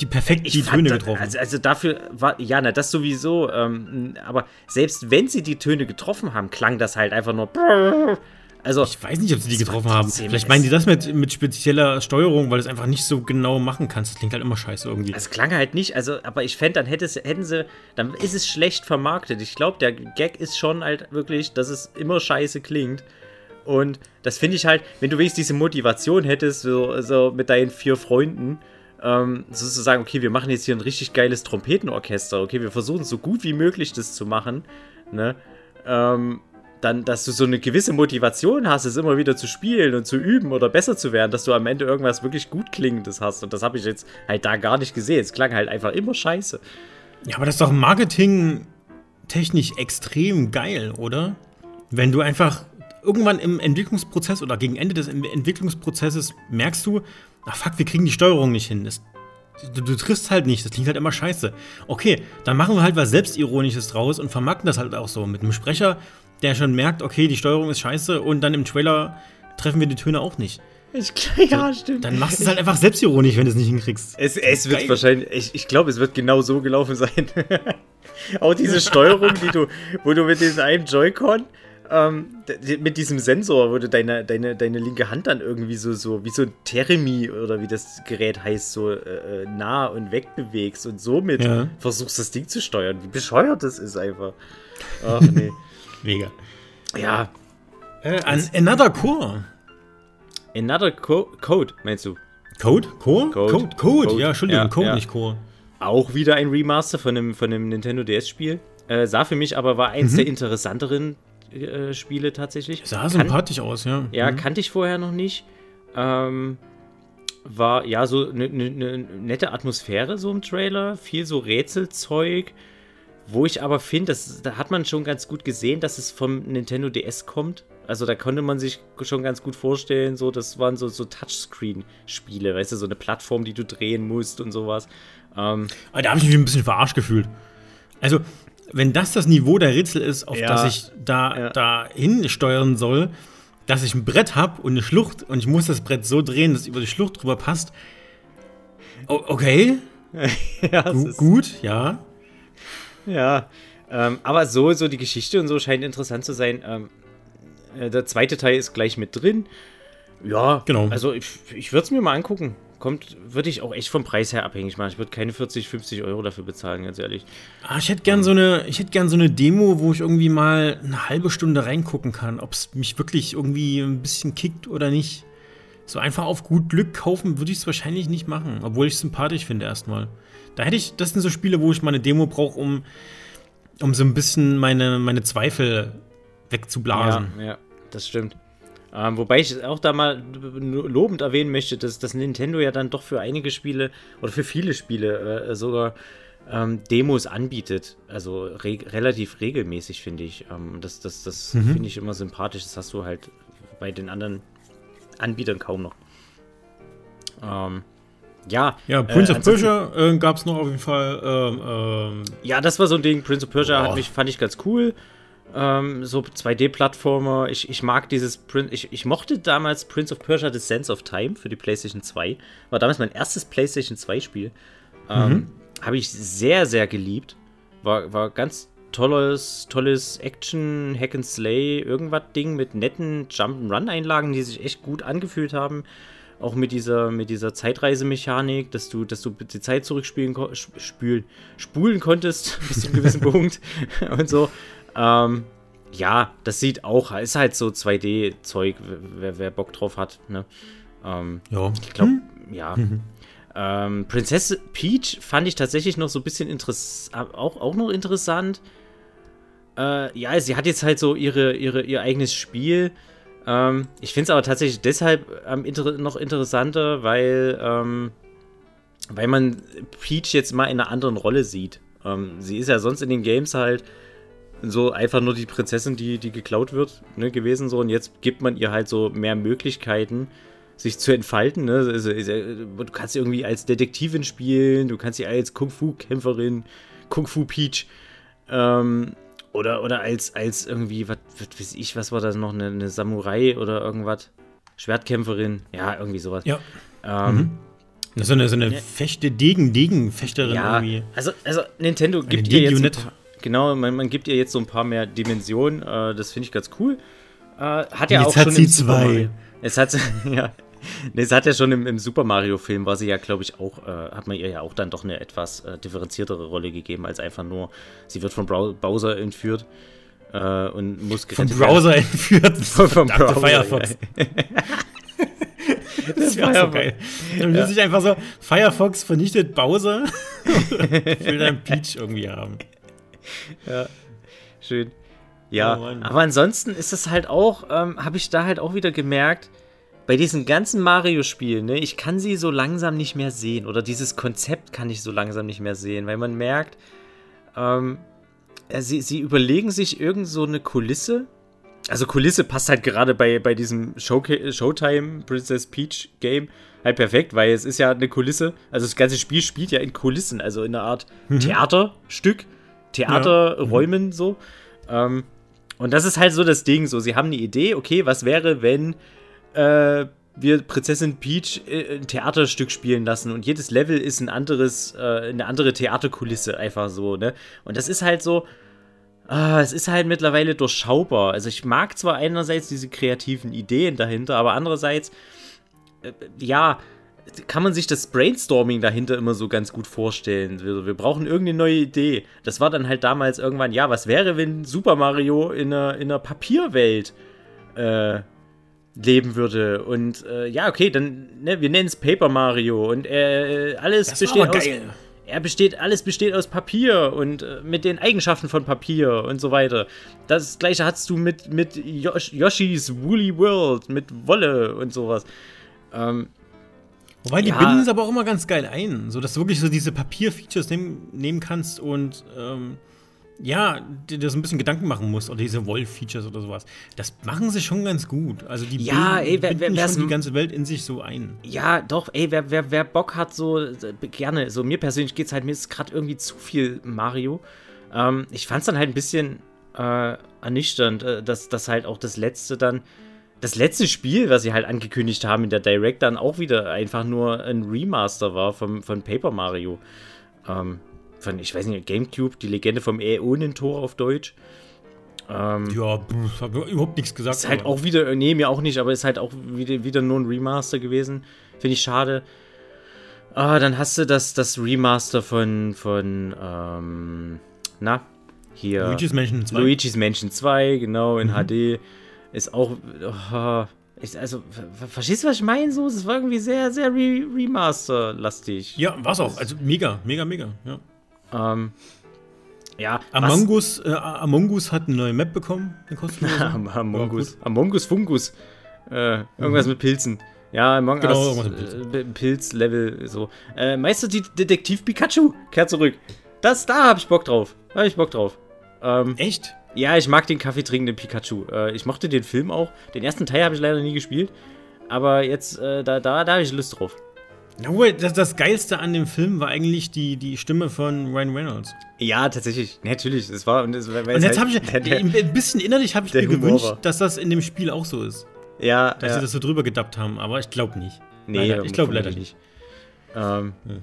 die perfekt die Töne das- getroffen. Also, also dafür war, ja, na, das sowieso. Ähm, aber selbst wenn sie die Töne getroffen haben, klang das halt einfach nur. Also, ich weiß nicht, ob sie die getroffen haben. Vielleicht meinen die das mit, mit spezieller Steuerung, weil du es einfach nicht so genau machen kannst. Das klingt halt immer scheiße irgendwie. es klang halt nicht, also, aber ich fände, dann hätte hätten sie, dann ist es schlecht vermarktet. Ich glaube, der Gag ist schon halt wirklich, dass es immer scheiße klingt. Und das finde ich halt, wenn du wenigstens diese Motivation hättest, so, so mit deinen vier Freunden, ähm, sozusagen, okay, wir machen jetzt hier ein richtig geiles Trompetenorchester, okay, wir versuchen so gut wie möglich das zu machen, ne? Ähm, dann, dass du so eine gewisse Motivation hast, es immer wieder zu spielen und zu üben oder besser zu werden, dass du am Ende irgendwas wirklich gut klingendes hast. Und das habe ich jetzt halt da gar nicht gesehen. Es klang halt einfach immer scheiße. Ja, aber das ist doch marketingtechnisch extrem geil, oder? Wenn du einfach irgendwann im Entwicklungsprozess oder gegen Ende des Entwicklungsprozesses merkst du, ach fuck, wir kriegen die Steuerung nicht hin. Das, du, du triffst halt nicht, das klingt halt immer scheiße. Okay, dann machen wir halt was Selbstironisches draus und vermarkten das halt auch so mit einem Sprecher, der schon merkt, okay, die Steuerung ist scheiße und dann im Trailer treffen wir die Töne auch nicht. Ich, ja, stimmt. Dann machst du es halt einfach selbstironisch, wenn du es nicht hinkriegst. Es, es wird wahrscheinlich, ich, ich glaube, es wird genau so gelaufen sein. [laughs] Auch diese Steuerung, die du, wo du mit diesem einen Joy-Con, ähm, mit diesem Sensor, wo du deine, deine, deine linke Hand dann irgendwie so, so wie so ein Teremi oder wie das Gerät heißt, so äh, äh nah und weg bewegst und somit ja. versuchst, das Ding zu steuern. Wie bescheuert das ist einfach. Ach nee. [laughs] Mega. Ja. Äh, another Core. Another Co Code, meinst du? Code? Core? Code. Code, Code. Code. ja, Entschuldigung, ja, Code, ja. nicht Core. Auch wieder ein Remaster von einem, von einem Nintendo DS-Spiel. Äh, sah für mich aber war eins mhm. der interessanteren äh, Spiele tatsächlich. Sah sympathisch aus, ja. Ja, mhm. kannte ich vorher noch nicht. Ähm, war ja so eine ne, ne nette Atmosphäre so im Trailer, viel so Rätselzeug, wo ich aber finde, da hat man schon ganz gut gesehen, dass es vom Nintendo DS kommt. Also da konnte man sich schon ganz gut vorstellen, so das waren so, so Touchscreen-Spiele, weißt du, so eine Plattform, die du drehen musst und sowas. Ähm, Aber da habe ich mich ein bisschen verarscht gefühlt. Also, wenn das das Niveau der Rätsel ist, auf ja, das ich da, ja. da hinsteuern soll, dass ich ein Brett habe und eine Schlucht und ich muss das Brett so drehen, dass es über die Schlucht drüber passt. O okay. [laughs] ja, Gu gut, ja. Ja. Ähm, aber so, so die Geschichte und so scheint interessant zu sein. Ähm, äh, der zweite Teil ist gleich mit drin. Ja, genau. Also ich, ich würde es mir mal angucken. Kommt, würde ich auch echt vom Preis her abhängig machen. Ich würde keine 40, 50 Euro dafür bezahlen, ganz ehrlich. Ah, ich hätte gern so eine, ich hätte gern so eine Demo, wo ich irgendwie mal eine halbe Stunde reingucken kann, ob es mich wirklich irgendwie ein bisschen kickt oder nicht. So einfach auf gut Glück kaufen würde ich es wahrscheinlich nicht machen, obwohl ich es sympathisch finde erstmal. Da hätte ich, das sind so Spiele, wo ich mal eine Demo brauche, um, um so ein bisschen meine, meine Zweifel wegzublasen. Ja, ja, das stimmt. Ähm, wobei ich auch da mal lobend erwähnen möchte, dass, dass Nintendo ja dann doch für einige Spiele oder für viele Spiele äh, sogar ähm, Demos anbietet. Also re relativ regelmäßig, finde ich. Ähm, das das, das mhm. finde ich immer sympathisch. Das hast du halt bei den anderen Anbietern kaum noch. Ähm, ja. Ja, Prince äh, of Persia äh, gab es noch auf jeden Fall. Ähm, ähm, ja, das war so ein Ding. Prince of Persia hat mich, fand ich ganz cool. Ähm, so 2D-Plattformer. Ich, ich mag dieses Prin ich, ich mochte damals Prince of Persia The Sense of Time für die PlayStation 2. War damals mein erstes PlayStation 2-Spiel. Ähm, mhm. Habe ich sehr, sehr geliebt. War, war ganz tolles, tolles Action, Hack and Slay, irgendwas Ding mit netten Jump-Run-Einlagen, die sich echt gut angefühlt haben. Auch mit dieser, mit dieser Zeitreisemechanik, dass du, dass du die Zeit zurückspielen spülen, spulen konntest [laughs] bis zu einem gewissen [laughs] Punkt [laughs] und so. Ähm, ja, das sieht auch, ist halt so 2D-Zeug, wer, wer, Bock drauf hat. Ne? Ähm, ja. Ich glaube, hm. ja. Mhm. Ähm, Prinzessin Peach fand ich tatsächlich noch so ein bisschen interessant, auch, auch noch interessant. Äh, ja, sie hat jetzt halt so ihre, ihre, ihr eigenes Spiel. Ähm, ich finde es aber tatsächlich deshalb ähm, inter noch interessanter, weil, ähm, weil man Peach jetzt mal in einer anderen Rolle sieht. Ähm, sie ist ja sonst in den Games halt so einfach nur die Prinzessin, die, die geklaut wird, ne, gewesen so. Und jetzt gibt man ihr halt so mehr Möglichkeiten, sich zu entfalten. Ne? Also, du kannst sie irgendwie als Detektivin spielen, du kannst sie als Kung-Fu-Kämpferin, Kung-Fu-Peach, ähm, oder, oder als, als irgendwie, was weiß ich, was war das noch, eine, eine Samurai oder irgendwas? Schwertkämpferin, ja, irgendwie sowas. Ja. Ähm, mhm. So eine, so eine Fechte, Degen, Degen-Fechterin ja, irgendwie. Also, also Nintendo gibt dir jetzt. Paar, genau, man, man, gibt ihr jetzt so ein paar mehr Dimensionen. Äh, das finde ich ganz cool. Äh, hat ja jetzt auch hat sie zwei. Es hat, [laughs] ja, es hat ja schon im, im Super Mario-Film, war sie ja, glaube ich, auch, äh, hat man ihr ja auch dann doch eine etwas äh, differenziertere Rolle gegeben, als einfach nur, sie wird von Brau Bowser entführt äh, und muss gerettet Von Browser entführt? [laughs] von, von Browser, Firefox. Ja. das wäre so geil. Dann ja. sich einfach so, Firefox vernichtet Bowser [laughs] und will dann Peach irgendwie haben. Ja, schön. Ja, oh aber ansonsten ist es halt auch, ähm, habe ich da halt auch wieder gemerkt, bei diesen ganzen Mario-Spielen, ne, ich kann sie so langsam nicht mehr sehen. Oder dieses Konzept kann ich so langsam nicht mehr sehen, weil man merkt, ähm, äh, sie, sie überlegen sich irgend so eine Kulisse. Also Kulisse passt halt gerade bei, bei diesem Showca Showtime Princess Peach Game halt perfekt, weil es ist ja eine Kulisse. Also das ganze Spiel spielt ja in Kulissen, also in einer Art mhm. Theaterstück, Theaterräumen ja. mhm. so. Ähm, und das ist halt so das Ding, so sie haben eine Idee, okay, was wäre, wenn äh, wir Prinzessin Peach äh, ein Theaterstück spielen lassen und jedes Level ist ein anderes, äh, eine andere Theaterkulisse, einfach so, ne? Und das ist halt so, ah, es ist halt mittlerweile durchschaubar. Also ich mag zwar einerseits diese kreativen Ideen dahinter, aber andererseits, äh, ja, kann man sich das Brainstorming dahinter immer so ganz gut vorstellen. Wir, wir, brauchen irgendeine neue Idee. Das war dann halt damals irgendwann, ja, was wäre, wenn Super Mario in einer, in einer Papierwelt äh, leben würde. Und äh, ja, okay, dann, ne, wir nennen es Paper Mario und äh, alles das besteht aus. Geil. Er besteht, alles besteht aus Papier und äh, mit den Eigenschaften von Papier und so weiter. Das gleiche hast du mit, mit Yosh Yoshis Woolly World, mit Wolle und sowas. Ähm, Wobei die ja. binden es aber auch immer ganz geil ein, so dass du wirklich so diese Papier-Features nehm, nehmen kannst und ähm, ja, dir so ein bisschen Gedanken machen musst oder diese Wolf-Features oder sowas. Das machen sie schon ganz gut. Also die ja, bilden, ey, wer, binden wer, schon die ganze Welt in sich so ein. Ja, doch, ey, wer, wer, wer Bock hat, so gerne. So mir persönlich geht's halt, mir ist gerade irgendwie zu viel Mario. Ähm, ich fand's dann halt ein bisschen äh, ernüchternd, äh, dass, dass halt auch das letzte dann das letzte Spiel, was sie halt angekündigt haben in der Direct, dann auch wieder einfach nur ein Remaster war vom, von Paper Mario. Ähm, von, ich weiß nicht, Gamecube, die Legende vom Äonentor auf Deutsch. Ähm, ja, pff, hab überhaupt nichts gesagt. Ist halt auch wieder, nee, mir auch nicht, aber ist halt auch wieder, wieder nur ein Remaster gewesen. Finde ich schade. Ah, dann hast du das, das Remaster von, von, ähm, na, hier. Luigi's Mansion 2. Luigi's Mansion 2, genau, in mhm. HD. Ist auch, oh, ich, also, verstehst du, was ich meine? So, es war irgendwie sehr, sehr Re Remaster-lastig. Ja, war's auch. Also mega, mega, mega, ja. Ähm, ja. Among Us, äh, Among Us hat eine neue Map bekommen, eine kostenlose. [laughs] Among Us. Among Us Fungus. Äh, irgendwas mhm. mit Pilzen. Ja, Among genau, Us äh, Pilz-Level, so. Äh, Meister Detektiv Pikachu, kehrt zurück. Das, da hab ich Bock drauf. Da hab ich Bock drauf. Ähm, Echt? Ja, ich mag den Kaffee trinkenden Pikachu. Äh, ich mochte den Film auch. Den ersten Teil habe ich leider nie gespielt. Aber jetzt, äh, da, da, da habe ich Lust drauf. No, das, das Geilste an dem Film war eigentlich die, die Stimme von Ryan Reynolds. Ja, tatsächlich. Natürlich. Das war, und, das war, und jetzt halt, habe ich, der, der, ein bisschen innerlich habe ich mir gewünscht, war. dass das in dem Spiel auch so ist. Ja. Dass ja. sie das so drüber gedappt haben, aber ich glaube nicht. Nee, leider, ich glaube leider nicht. Ähm, hm.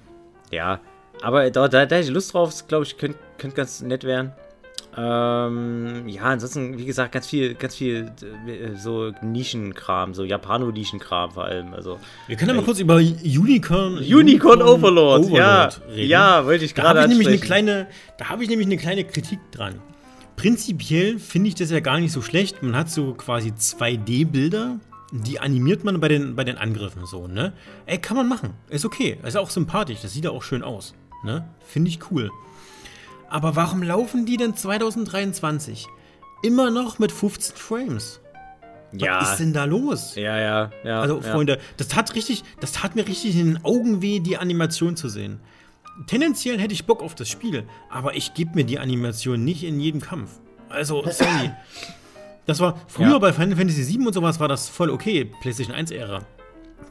Ja, aber da, da, da hätte ich Lust drauf, glaube ich, könnte könnt ganz nett werden. Ähm, ja, ansonsten, wie gesagt, ganz viel, ganz viel äh, so Nischenkram, so Japano-Nischenkram vor allem. Also, Wir können ja mal äh, kurz über Unicorn, Unicorn, Unicorn Overlord, Overlord, ja, reden. ja, wollte ich gerade nämlich eine kleine, da habe ich nämlich eine kleine Kritik dran. Prinzipiell finde ich das ja gar nicht so schlecht. Man hat so quasi 2D-Bilder, die animiert man bei den, bei den Angriffen so, ne? Ey, kann man machen. Ist okay. Ist auch sympathisch. Das sieht ja auch schön aus. Ne? Finde ich cool. Aber warum laufen die denn 2023 immer noch mit 15 Frames? Ja. Was ist denn da los? Ja, ja, ja. Also, ja. Freunde, das tat richtig, das tat mir richtig in den Augen weh, die Animation zu sehen. Tendenziell hätte ich Bock auf das Spiel, aber ich gebe mir die Animation nicht in jedem Kampf. Also, sorry. Das war früher ja. bei Final Fantasy VII und sowas war das voll okay, PlayStation 1 Ära.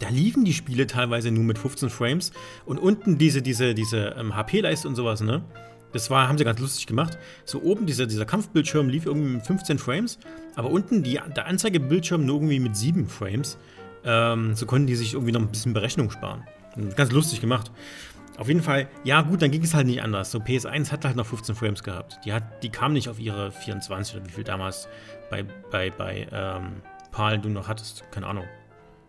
Da liefen die Spiele teilweise nur mit 15 Frames und unten diese diese diese ähm, HP-Leiste und sowas, ne? Das war, haben sie ganz lustig gemacht. So oben dieser, dieser Kampfbildschirm lief irgendwie mit 15 Frames, aber unten die, der Anzeigebildschirm nur irgendwie mit 7 Frames. Ähm, so konnten die sich irgendwie noch ein bisschen Berechnung sparen. Ganz lustig gemacht. Auf jeden Fall, ja gut, dann ging es halt nicht anders. So PS1 hat halt noch 15 Frames gehabt. Die, hat, die kam nicht auf ihre 24 oder wie viel damals bei, bei, bei ähm, PAL du noch hattest. Keine Ahnung.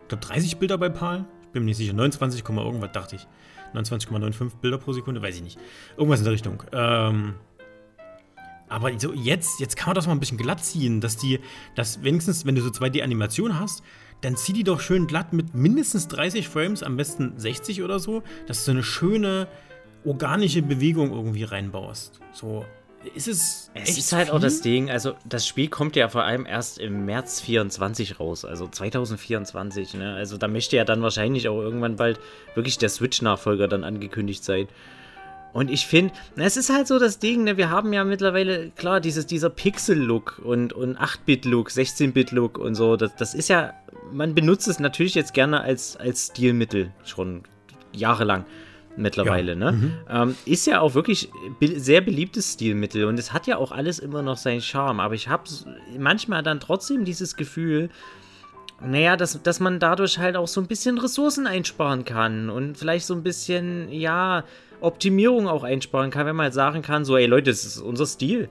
Ich glaube 30 Bilder bei PAL. Ich bin mir nicht sicher. 29, irgendwas dachte ich. 29,95 Bilder pro Sekunde, weiß ich nicht. Irgendwas in der Richtung. Ähm, aber so jetzt, jetzt kann man das mal ein bisschen glatt ziehen, dass die, dass wenigstens, wenn du so 2D-Animation hast, dann zieh die doch schön glatt mit mindestens 30 Frames, am besten 60 oder so, dass du eine schöne organische Bewegung irgendwie reinbaust. So, ist es. Es ist halt viel? auch das Ding, also das Spiel kommt ja vor allem erst im März 24 raus, also 2024, ne? Also da möchte ja dann wahrscheinlich auch irgendwann bald wirklich der Switch-Nachfolger dann angekündigt sein. Und ich finde, es ist halt so das Ding, ne, wir haben ja mittlerweile, klar, dieses, dieser Pixel-Look und, und 8-Bit-Look, 16-Bit-Look und so, das, das ist ja, man benutzt es natürlich jetzt gerne als, als Stilmittel schon jahrelang mittlerweile, ja. ne? Mhm. Ähm, ist ja auch wirklich be sehr beliebtes Stilmittel und es hat ja auch alles immer noch seinen Charme, aber ich habe manchmal dann trotzdem dieses Gefühl, naja, dass, dass man dadurch halt auch so ein bisschen Ressourcen einsparen kann und vielleicht so ein bisschen, ja, Optimierung auch einsparen kann, wenn man halt sagen kann, so, ey Leute, das ist unser Stil.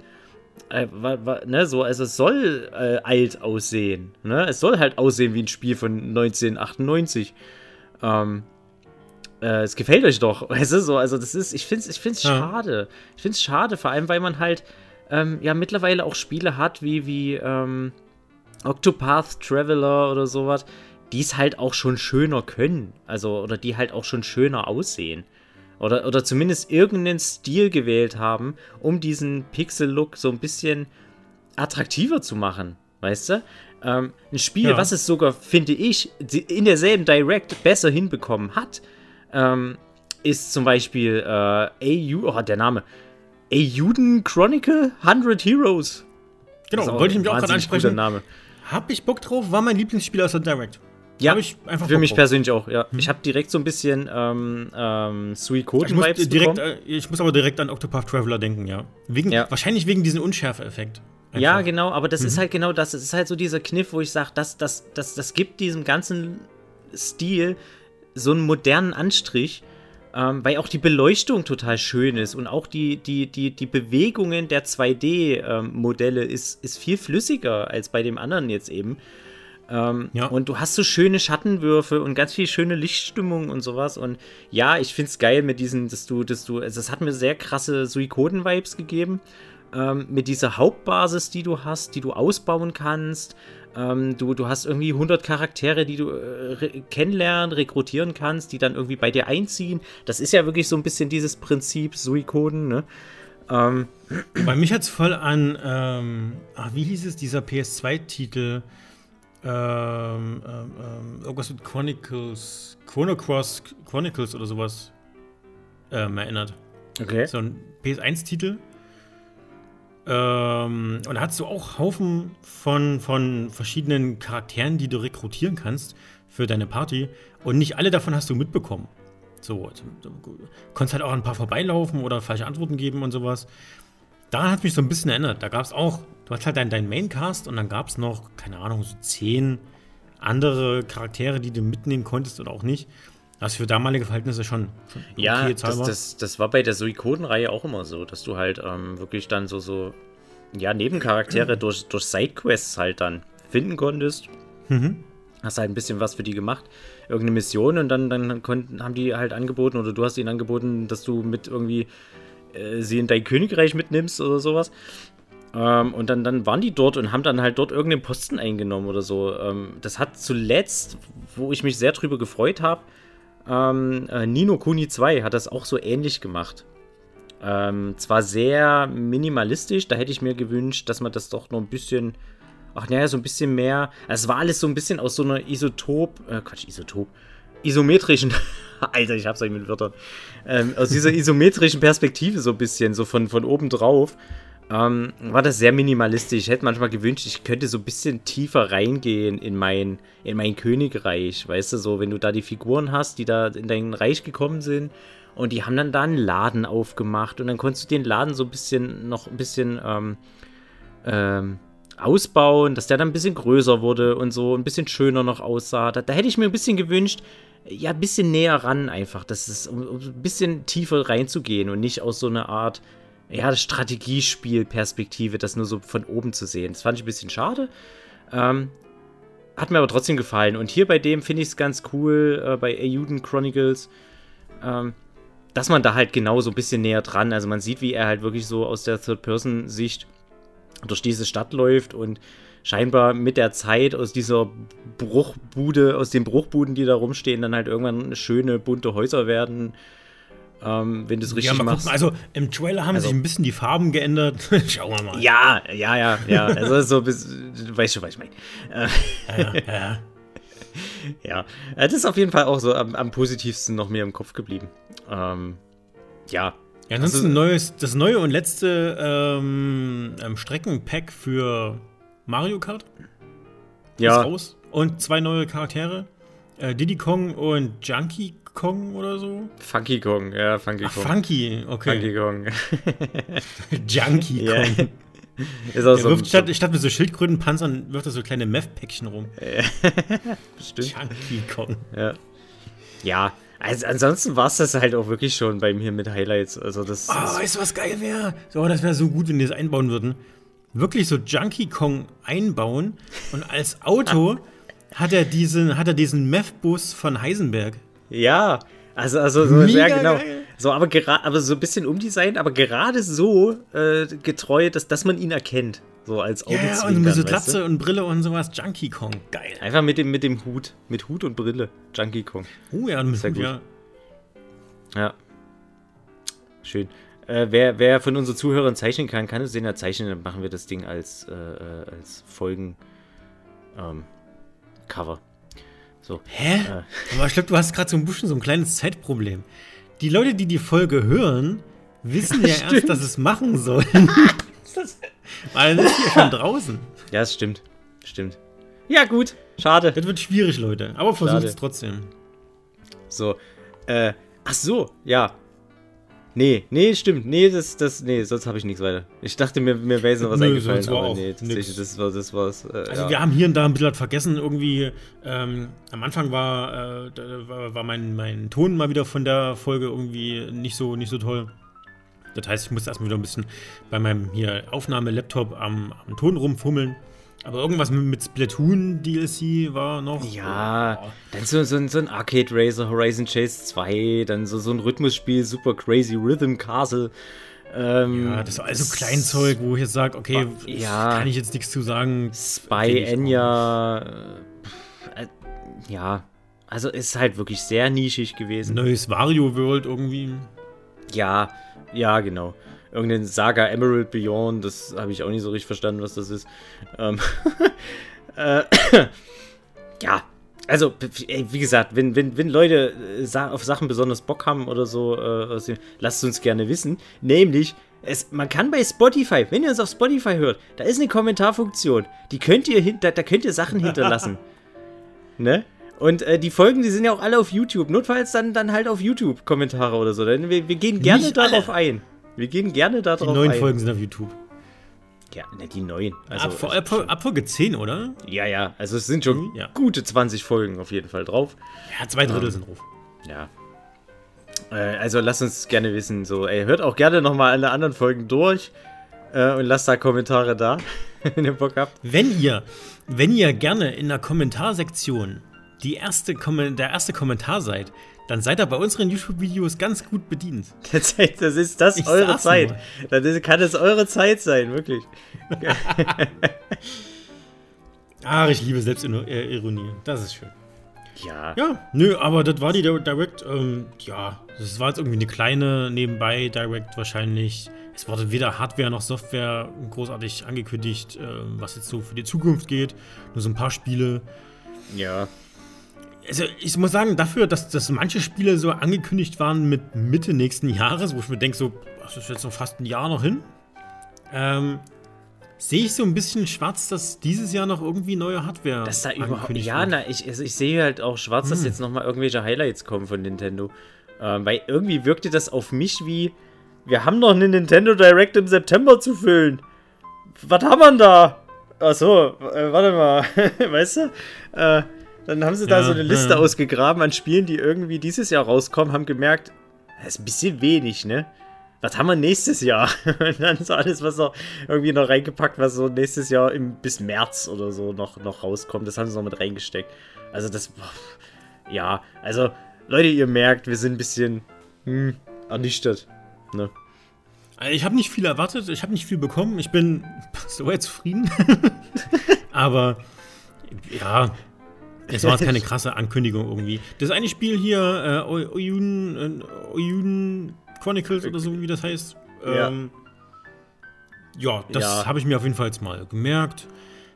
Äh, wa, wa, ne, so, also es soll äh, alt aussehen. Ne? Es soll halt aussehen wie ein Spiel von 1998. Ähm, äh, es gefällt euch doch, [laughs] weißt du, so, also das ist, ich finde es ich find's ja. schade. Ich finde es schade, vor allem, weil man halt ähm, ja mittlerweile auch Spiele hat, wie, wie, ähm, Octopath Traveler oder sowas, die es halt auch schon schöner können. Also, oder die halt auch schon schöner aussehen. Oder, oder zumindest irgendeinen Stil gewählt haben, um diesen Pixel-Look so ein bisschen attraktiver zu machen. Weißt du? Ähm, ein Spiel, ja. was es sogar, finde ich, in derselben Direct besser hinbekommen hat, ähm, ist zum Beispiel äh, AU, oh, der Name. Ayuden Chronicle 100 Heroes. Genau, wollte ich mich auch gerade ansprechen. Name. Hab ich Bock drauf, war mein Lieblingsspiel aus der Direct. Ja, für mich persönlich auch, ja. Hm. Ich habe direkt so ein bisschen ähm, ähm, Suikoden-Vibes direkt, äh, Ich muss aber direkt an Octopath Traveler denken, ja. Wegen, ja. Wahrscheinlich wegen diesem Unschärfe-Effekt. Ja, genau, aber das mhm. ist halt genau das. Es ist halt so dieser Kniff, wo ich sage, das, das, das, das gibt diesem ganzen Stil so einen modernen Anstrich, ähm, weil auch die Beleuchtung total schön ist und auch die, die, die, die Bewegungen der 2D-Modelle ähm, ist, ist viel flüssiger als bei dem anderen jetzt eben. Ähm, ja. Und du hast so schöne Schattenwürfe und ganz viel schöne Lichtstimmung und sowas. Und ja, ich finde es geil mit diesen, dass du, dass du, also es hat mir sehr krasse Suikoden-Vibes gegeben. Ähm, mit dieser Hauptbasis, die du hast, die du ausbauen kannst. Ähm, du, du hast irgendwie 100 Charaktere, die du äh, re kennenlernen, rekrutieren kannst, die dann irgendwie bei dir einziehen. Das ist ja wirklich so ein bisschen dieses Prinzip Suikoden, ne? Ähm. Bei mich hat es voll an, ähm, ach, wie hieß es, dieser PS2-Titel? Ähm, ähm, ähm, irgendwas mit Chronicles, Chrono Cross Chronicles oder sowas ähm, erinnert. Okay. So ein PS1-Titel. Ähm, und da hast du auch Haufen von, von verschiedenen Charakteren, die du rekrutieren kannst für deine Party. Und nicht alle davon hast du mitbekommen. So, also, du konntest halt auch ein paar vorbeilaufen oder falsche Antworten geben und sowas. Daran hat mich so ein bisschen erinnert. Da gab es auch, du hast halt deinen dein Maincast und dann gab es noch, keine Ahnung, so zehn andere Charaktere, die du mitnehmen konntest oder auch nicht. Was für damalige Verhältnisse schon, schon okay ja, das, das, das, war bei der Suikoden-Reihe auch immer so, dass du halt ähm, wirklich dann so, so ja, Nebencharaktere durch, durch Sidequests halt dann finden konntest. Mhm. Hast halt ein bisschen was für die gemacht, irgendeine Mission und dann, dann konnten, haben die halt angeboten oder du hast ihnen angeboten, dass du mit irgendwie äh, sie in dein Königreich mitnimmst oder sowas. Ähm, und dann, dann waren die dort und haben dann halt dort irgendeinen Posten eingenommen oder so. Ähm, das hat zuletzt, wo ich mich sehr drüber gefreut habe, ähm, äh, Nino Kuni 2 hat das auch so ähnlich gemacht. Ähm, zwar sehr minimalistisch, da hätte ich mir gewünscht, dass man das doch noch ein bisschen, ach naja, so ein bisschen mehr. Es war alles so ein bisschen aus so einer Isotop, äh, Quatsch, Isotop, isometrischen, [laughs] Alter, ich hab's euch mit Wörtern, ähm, aus dieser [laughs] isometrischen Perspektive so ein bisschen, so von, von oben drauf ähm, war das sehr minimalistisch. Ich hätte manchmal gewünscht, ich könnte so ein bisschen tiefer reingehen in mein, in mein Königreich. Weißt du, so, wenn du da die Figuren hast, die da in dein Reich gekommen sind und die haben dann da einen Laden aufgemacht und dann konntest du den Laden so ein bisschen, noch ein bisschen, ähm, ähm, ausbauen, dass der dann ein bisschen größer wurde und so ein bisschen schöner noch aussah. Da, da hätte ich mir ein bisschen gewünscht, ja, ein bisschen näher ran einfach. Das ist, um, um ein bisschen tiefer reinzugehen und nicht aus so einer Art ja, Strategiespielperspektive, das nur so von oben zu sehen. Das fand ich ein bisschen schade. Ähm, hat mir aber trotzdem gefallen. Und hier bei dem finde ich es ganz cool, äh, bei Ayuden Chronicles, ähm, dass man da halt genau so ein bisschen näher dran, also man sieht, wie er halt wirklich so aus der Third-Person-Sicht durch diese Stadt läuft und scheinbar mit der Zeit aus dieser Bruchbude, aus den Bruchbuden, die da rumstehen, dann halt irgendwann schöne bunte Häuser werden ähm, wenn du es richtig ja, machst. Gucken. Also im Trailer haben also, sich ein bisschen die Farben geändert. [laughs] Schauen wir mal. Ja, ja, ja, ja. Also so bis, du weißt schon, was ich meine. Ja, ja. [laughs] ja, äh, das ist auf jeden Fall auch so am, am positivsten noch mir im Kopf geblieben. Ähm, ja. Ja, ansonsten also, neues, das neue und letzte ähm, ähm, Streckenpack für Mario Kart. Ja. Ist raus. Und zwei neue Charaktere. Äh, Diddy Kong und Junkie Kong oder so? Funky Kong, ja, Funky Kong. Ach, Funky, okay. Funky Kong. [laughs] Junkie Kong. [laughs] Ist auch Der so, wirft statt, statt mit so Schildkrötenpanzern wirft er so kleine Meth-Päckchen rum. [laughs] Stimmt. Chunky Kong. Ja. Ja, also ansonsten war es das halt auch wirklich schon bei mir mit Highlights. Also das Oh, ist, weißt du, was geil wäre? So, das wäre so gut, wenn die das einbauen würden. Wirklich so Junkie Kong einbauen und als Auto hat er diesen, hat er diesen Meth-Bus von Heisenberg. Ja, also, also so, ja, genau. geil. So, aber aber so ein bisschen umdesignt, aber gerade so äh, getreu, dass, dass man ihn erkennt. So als Ja, Augenzwinkern, und mit so weißt Glatze du? und Brille und sowas. Junkie Kong. Geil. Einfach mit dem, mit dem Hut. Mit Hut und Brille. Junkie Kong. Oh ja, mit Sehr Hut, gut. ja. Ja. Schön. Äh, wer, wer von unseren Zuhörern zeichnen kann, kann es den ja zeichnen. Dann machen wir das Ding als, äh, äh, als Folgen ähm, Cover. So. Hä? Äh. Aber ich glaube, du hast gerade so ein bisschen so ein kleines Zeitproblem. Die Leute, die die Folge hören, wissen ja erst, Stimmt. dass es machen sollen. Weil [laughs] das ist ja schon draußen. Ja, es stimmt. Stimmt. Ja, gut. Schade. Das wird schwierig, Leute. Aber versucht es trotzdem. So. Äh, ach so, ja. Nee, nee, stimmt. Nee, das, das, nee, sonst habe ich nichts weiter. Ich dachte mir, mir wäre jetzt noch was Nö, eingefallen, war aber nee, tatsächlich, nix. das war, das war's. Äh, Also ja. wir haben hier und da ein bisschen was vergessen. Irgendwie, ähm, am Anfang war, äh, war, war mein, mein Ton mal wieder von der Folge irgendwie nicht so, nicht so toll. Das heißt, ich musste erstmal wieder ein bisschen bei meinem hier Aufnahme-Laptop am, am Ton rumfummeln. Aber irgendwas mit, mit Splatoon-DLC war noch. Ja, Oh, dann so, so, ein- so ein Arcade Racer, Horizon Chase 2, dann so, so ein Rhythmusspiel, Super Crazy Rhythm Castle. Ähm, ja, das war also Kleinzeug, wo ich jetzt sage, okay, Ja. kann ich jetzt nichts zu sagen. Spy, Enya. äh, äh, ja, also ist halt wirklich sehr nischig gewesen. Neues Wario World irgendwie. Ja, ja, genau. Irgendein Saga Emerald Beyond, das habe ich auch nicht so richtig verstanden, was das ist. Ähm, [laughs] äh, [clears throat] ja, also, ey, wie gesagt, wenn, wenn, wenn Leute äh, auf Sachen besonders Bock haben oder so, äh, lasst uns gerne wissen. Nämlich, es, man kann bei Spotify, wenn ihr uns auf Spotify hört, da ist eine Kommentarfunktion. Die könnt ihr hinter, da könnt ihr Sachen hinterlassen. [laughs] ne? Und äh, die Folgen, die sind ja auch alle auf YouTube. Notfalls dann, dann halt auf YouTube Kommentare oder so. Denn wir, wir gehen gerne Nicht darauf alle. ein. Wir gehen gerne darauf Die ein. neuen Folgen sind auf YouTube. Ja, ne, die neuen. Also, ab, ab, ab, ab Folge 10, oder? ja, ja. Also es sind schon Ja. gute 20 Folgen auf jeden Fall drauf. Ja, zwei Drittel sind drauf. Ja. Äh, also lasst uns gerne wissen. So, ey, hört auch gerne nochmal alle anderen Folgen durch. Äh, und lasst da Kommentare da, [laughs] wenn ihr Bock habt. Wenn ihr, wenn ihr gerne in der Kommentarsektion die erste der erste Kommentar seid, dann seid ihr bei unseren YouTube-Videos ganz gut bedient. [laughs] Das, das ist das Ich eure Zeit. nur. Das ist, kann es eure Zeit sein, wirklich. [laughs] Ach, ich liebe Selbstironie. Das ist schön. Ja. Ja, nö, aber das war die Di- Direct. Ähm, ja, das war jetzt irgendwie eine kleine nebenbei Direct wahrscheinlich. Es wurde weder Hardware noch Software großartig angekündigt, ähm, was jetzt so für die Zukunft geht. Nur so ein paar Spiele. Ja. Also ich muss sagen, dafür, dass, dass manche Spiele so angekündigt waren mit Mitte nächsten Jahres, wo ich mir denke, so, das ist jetzt noch fast ein Jahr noch hin, ähm, sehe ich so ein bisschen schwarz, dass dieses Jahr noch irgendwie neue Hardware Dass da überhaupt. Ja, wird. na, ich, also ich sehe halt auch schwarz, dass jetzt nochmal irgendwelche Highlights kommen von Nintendo. Ähm, weil irgendwie wirkte das auf mich wie. Wir haben noch eine Nintendo Direct im September zu füllen. Was haben wir da? Achso, äh, warte mal. [laughs] weißt du? Äh, dann haben sie da Ja, so eine Liste ja. ausgegraben an Spielen, die irgendwie dieses Jahr rauskommen, haben gemerkt, das ist ein bisschen wenig, ne? Was haben wir nächstes Jahr? [laughs] Und dann so alles, was noch irgendwie noch reingepackt, was so nächstes Jahr im, bis März oder so noch, noch rauskommt. Das haben sie noch mit reingesteckt. Also das, ja, also Leute, ihr merkt, wir sind ein bisschen hm, ernüchtert. Ne? Also Ich habe nicht viel erwartet, ich habe nicht viel bekommen. Ich bin [laughs] soweit zufrieden. [laughs] Aber ja, es [laughs] war jetzt keine krasse Ankündigung irgendwie. Das eine Spiel hier, äh, Oyun, äh, Oyun Chronicles oder so, wie das heißt. Ja. Ähm, ja, das Ja. habe ich mir auf jeden Fall jetzt mal gemerkt.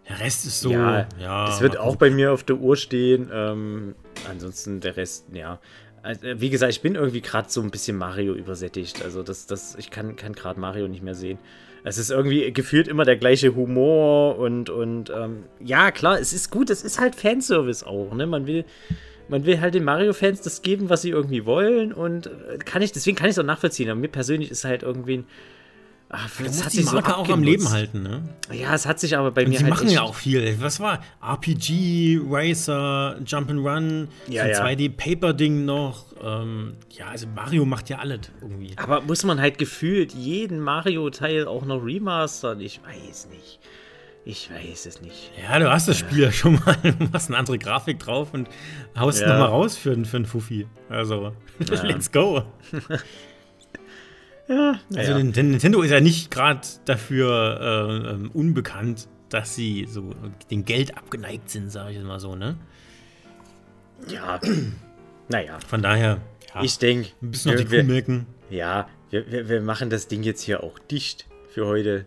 Der Rest ist so, Ja, ja. Das wird auch bei mir auf der Uhr stehen. Ähm, ansonsten der Rest, ja. Also, äh, wie gesagt, ich bin irgendwie gerade so ein bisschen Mario übersättigt. Also das, das, ich kann, kann gerade Mario nicht mehr sehen. Es ist irgendwie gefühlt immer der gleiche Humor und, und ähm, ja, klar, es ist gut, es ist halt Fanservice auch, ne? Man will, man will halt den Mario-Fans das geben, was sie irgendwie wollen und äh, kann ich, deswegen kann ich es auch nachvollziehen. Aber mir persönlich ist halt irgendwie ein, Ach, das hat die sich so Marke auch am. Leben halten, ne? Ja, es hat sich aber bei Und mir sie halt machen echt, ja auch viel. Was war? RPG, Racer, Jump'n'Run, Ja, so ja. 2D-Paper-Ding noch. Ähm, ja, also Mario macht ja alles irgendwie. Aber muss man halt gefühlt jeden Mario-Teil auch noch remastern? Ich weiß nicht. Ich weiß es nicht. Ja, du hast das Spiel ja schon mal, [laughs] du machst eine andere Grafik drauf und haust Ja. noch mal raus für, für einen Fuffi. Also, [laughs] let's go. [laughs] Ja, Also ja. Nin- Nintendo ist ja nicht gerade dafür äh, ähm, unbekannt, dass sie so dem Geld abgeneigt sind, sage ich jetzt mal so, ne? ja. naja, Von daher, ja, ich denke, ein bisschen noch die Kuh wir, melken. ja, wir, wir, wir machen das Ding jetzt hier auch dicht für heute.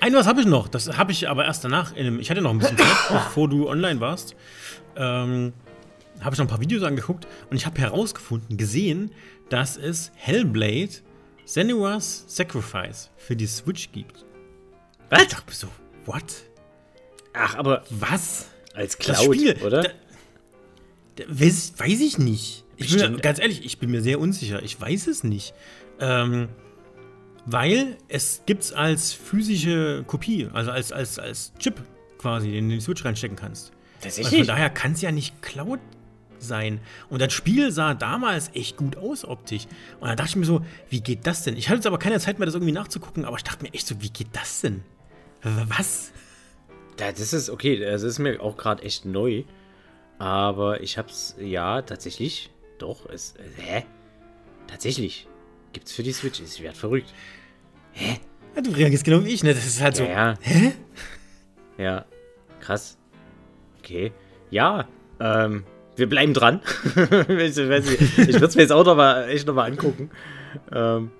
Ein was habe ich noch, das habe ich aber erst danach, in einem, ich hatte noch ein bisschen Zeit, [coughs] bevor du online warst, ähm, habe ich noch ein paar Videos angeguckt und ich habe herausgefunden, gesehen, dass es Hellblade Senua's Sacrifice für die Switch gibt. Was? Ich dachte so, what? Ach, aber Was? als Das Cloud, Spiel, oder? Da, da, weiß, weiß ich nicht. Ich bin ganz ehrlich, ich bin mir sehr unsicher. Ich weiß es nicht. Ähm, weil es gibt es als physische Kopie, also als, als, als Chip quasi, den du in die Switch reinstecken kannst. Also von daher kann es ja nicht Cloud sein. Und das Spiel sah damals echt gut aus optisch. Und dann dachte ich mir so, wie geht das denn? Ich hatte jetzt aber keine Zeit mehr, das irgendwie nachzugucken, aber ich dachte mir echt so, wie geht das denn? Was? Ja, das ist okay, das ist mir auch gerade echt neu. Aber ich hab's, ja, tatsächlich, doch, es, äh, hä? Tatsächlich, gibt's für die Switch, ich werd verrückt. Ja, du reagierst genau wie ich, ne? Das ist halt so. Ja, ja. Hä? Ja, krass. Okay, ja, ähm, wir bleiben dran. [laughs] ich nicht, ich würde es mir jetzt auch noch mal, echt noch mal angucken. Ähm,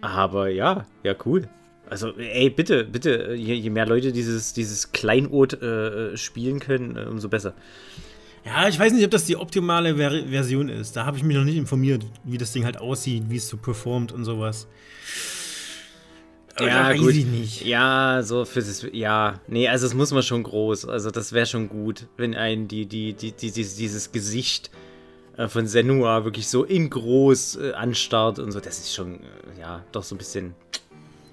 aber ja, ja, cool. Also, ey, bitte, bitte, je, je mehr Leute dieses, dieses Kleinod äh, spielen können, äh, umso besser. Ja, ich weiß nicht, ob das die optimale Ver Version ist. Da habe ich mich noch nicht informiert, wie das Ding halt aussieht, wie es so performt und sowas. Weiß ich nicht. Ja, so für das. Ja, nee, also das muss man schon groß. Also das wäre schon gut, wenn ein die, die, die, die, dieses, Gesicht äh, von Senua wirklich so in groß äh, anstarrt und so. Das ist schon, äh, ja, doch so ein bisschen.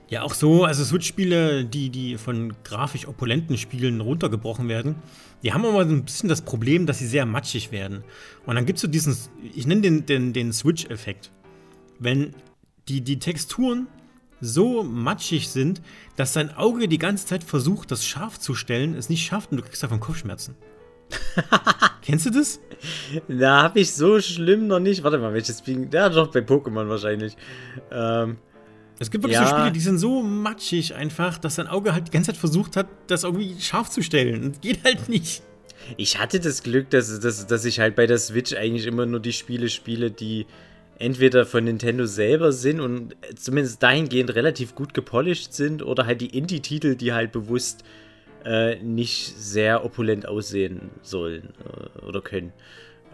Ja, auch so, also Switch-Spiele, die, die von grafisch opulenten Spielen runtergebrochen werden, die haben aber so ein bisschen das Problem, dass sie sehr matschig werden. Und dann gibt es so diesen, ich nenne den, den, den Switch-Effekt. Wenn die, die Texturen so matschig sind, dass dein Auge die ganze Zeit versucht, das scharf zu stellen, es nicht schafft und du kriegst davon Kopfschmerzen. [laughs] Kennst du das? Da habe ich so schlimm noch nicht. Warte mal, welches Spiel? Ja, doch, bei Pokémon wahrscheinlich. Ähm, Es gibt wirklich Ja. so Spiele, die sind so matschig einfach, dass dein Auge halt die ganze Zeit versucht hat, das irgendwie scharf zu stellen. Und geht halt nicht. Ich hatte das Glück, dass, dass, dass ich halt bei der Switch eigentlich immer nur die Spiele spiele, die entweder von Nintendo selber sind und zumindest dahingehend relativ gut gepolished sind oder halt die Indie-Titel, die halt bewusst äh, nicht sehr opulent aussehen sollen äh, oder können.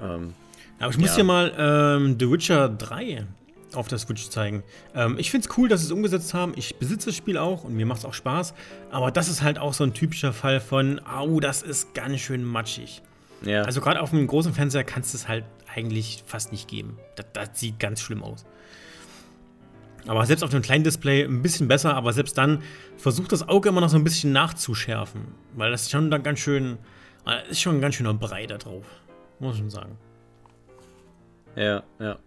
Ähm, Aber ich muss Ja. dir mal ähm, The Witcher 3 auf der Switch zeigen. Ähm, ich finde es cool, dass sie es umgesetzt haben. Ich besitze das Spiel auch und mir macht es auch Spaß. Aber das ist halt auch so ein typischer Fall von, au, das ist ganz schön matschig. ja. Also gerade auf einem großen Fernseher kannst du es halt eigentlich fast nicht geben. Das, das sieht ganz schlimm aus. Aber selbst auf dem kleinen Display ein bisschen besser, aber selbst dann versucht das Auge immer noch so ein bisschen nachzuschärfen. Weil das ist schon dann ganz schön, äh, ist schon ein ganz schöner Brei da drauf. Muss ich schon sagen. ja, ja.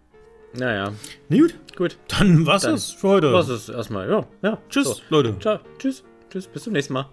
Naja, Na gut, gut. dann war's Dann das für heute. Das ist erstmal, ja, ja. Tschüss, So. Leute. Ciao, tschüss, tschüss, bis zum nächsten Mal.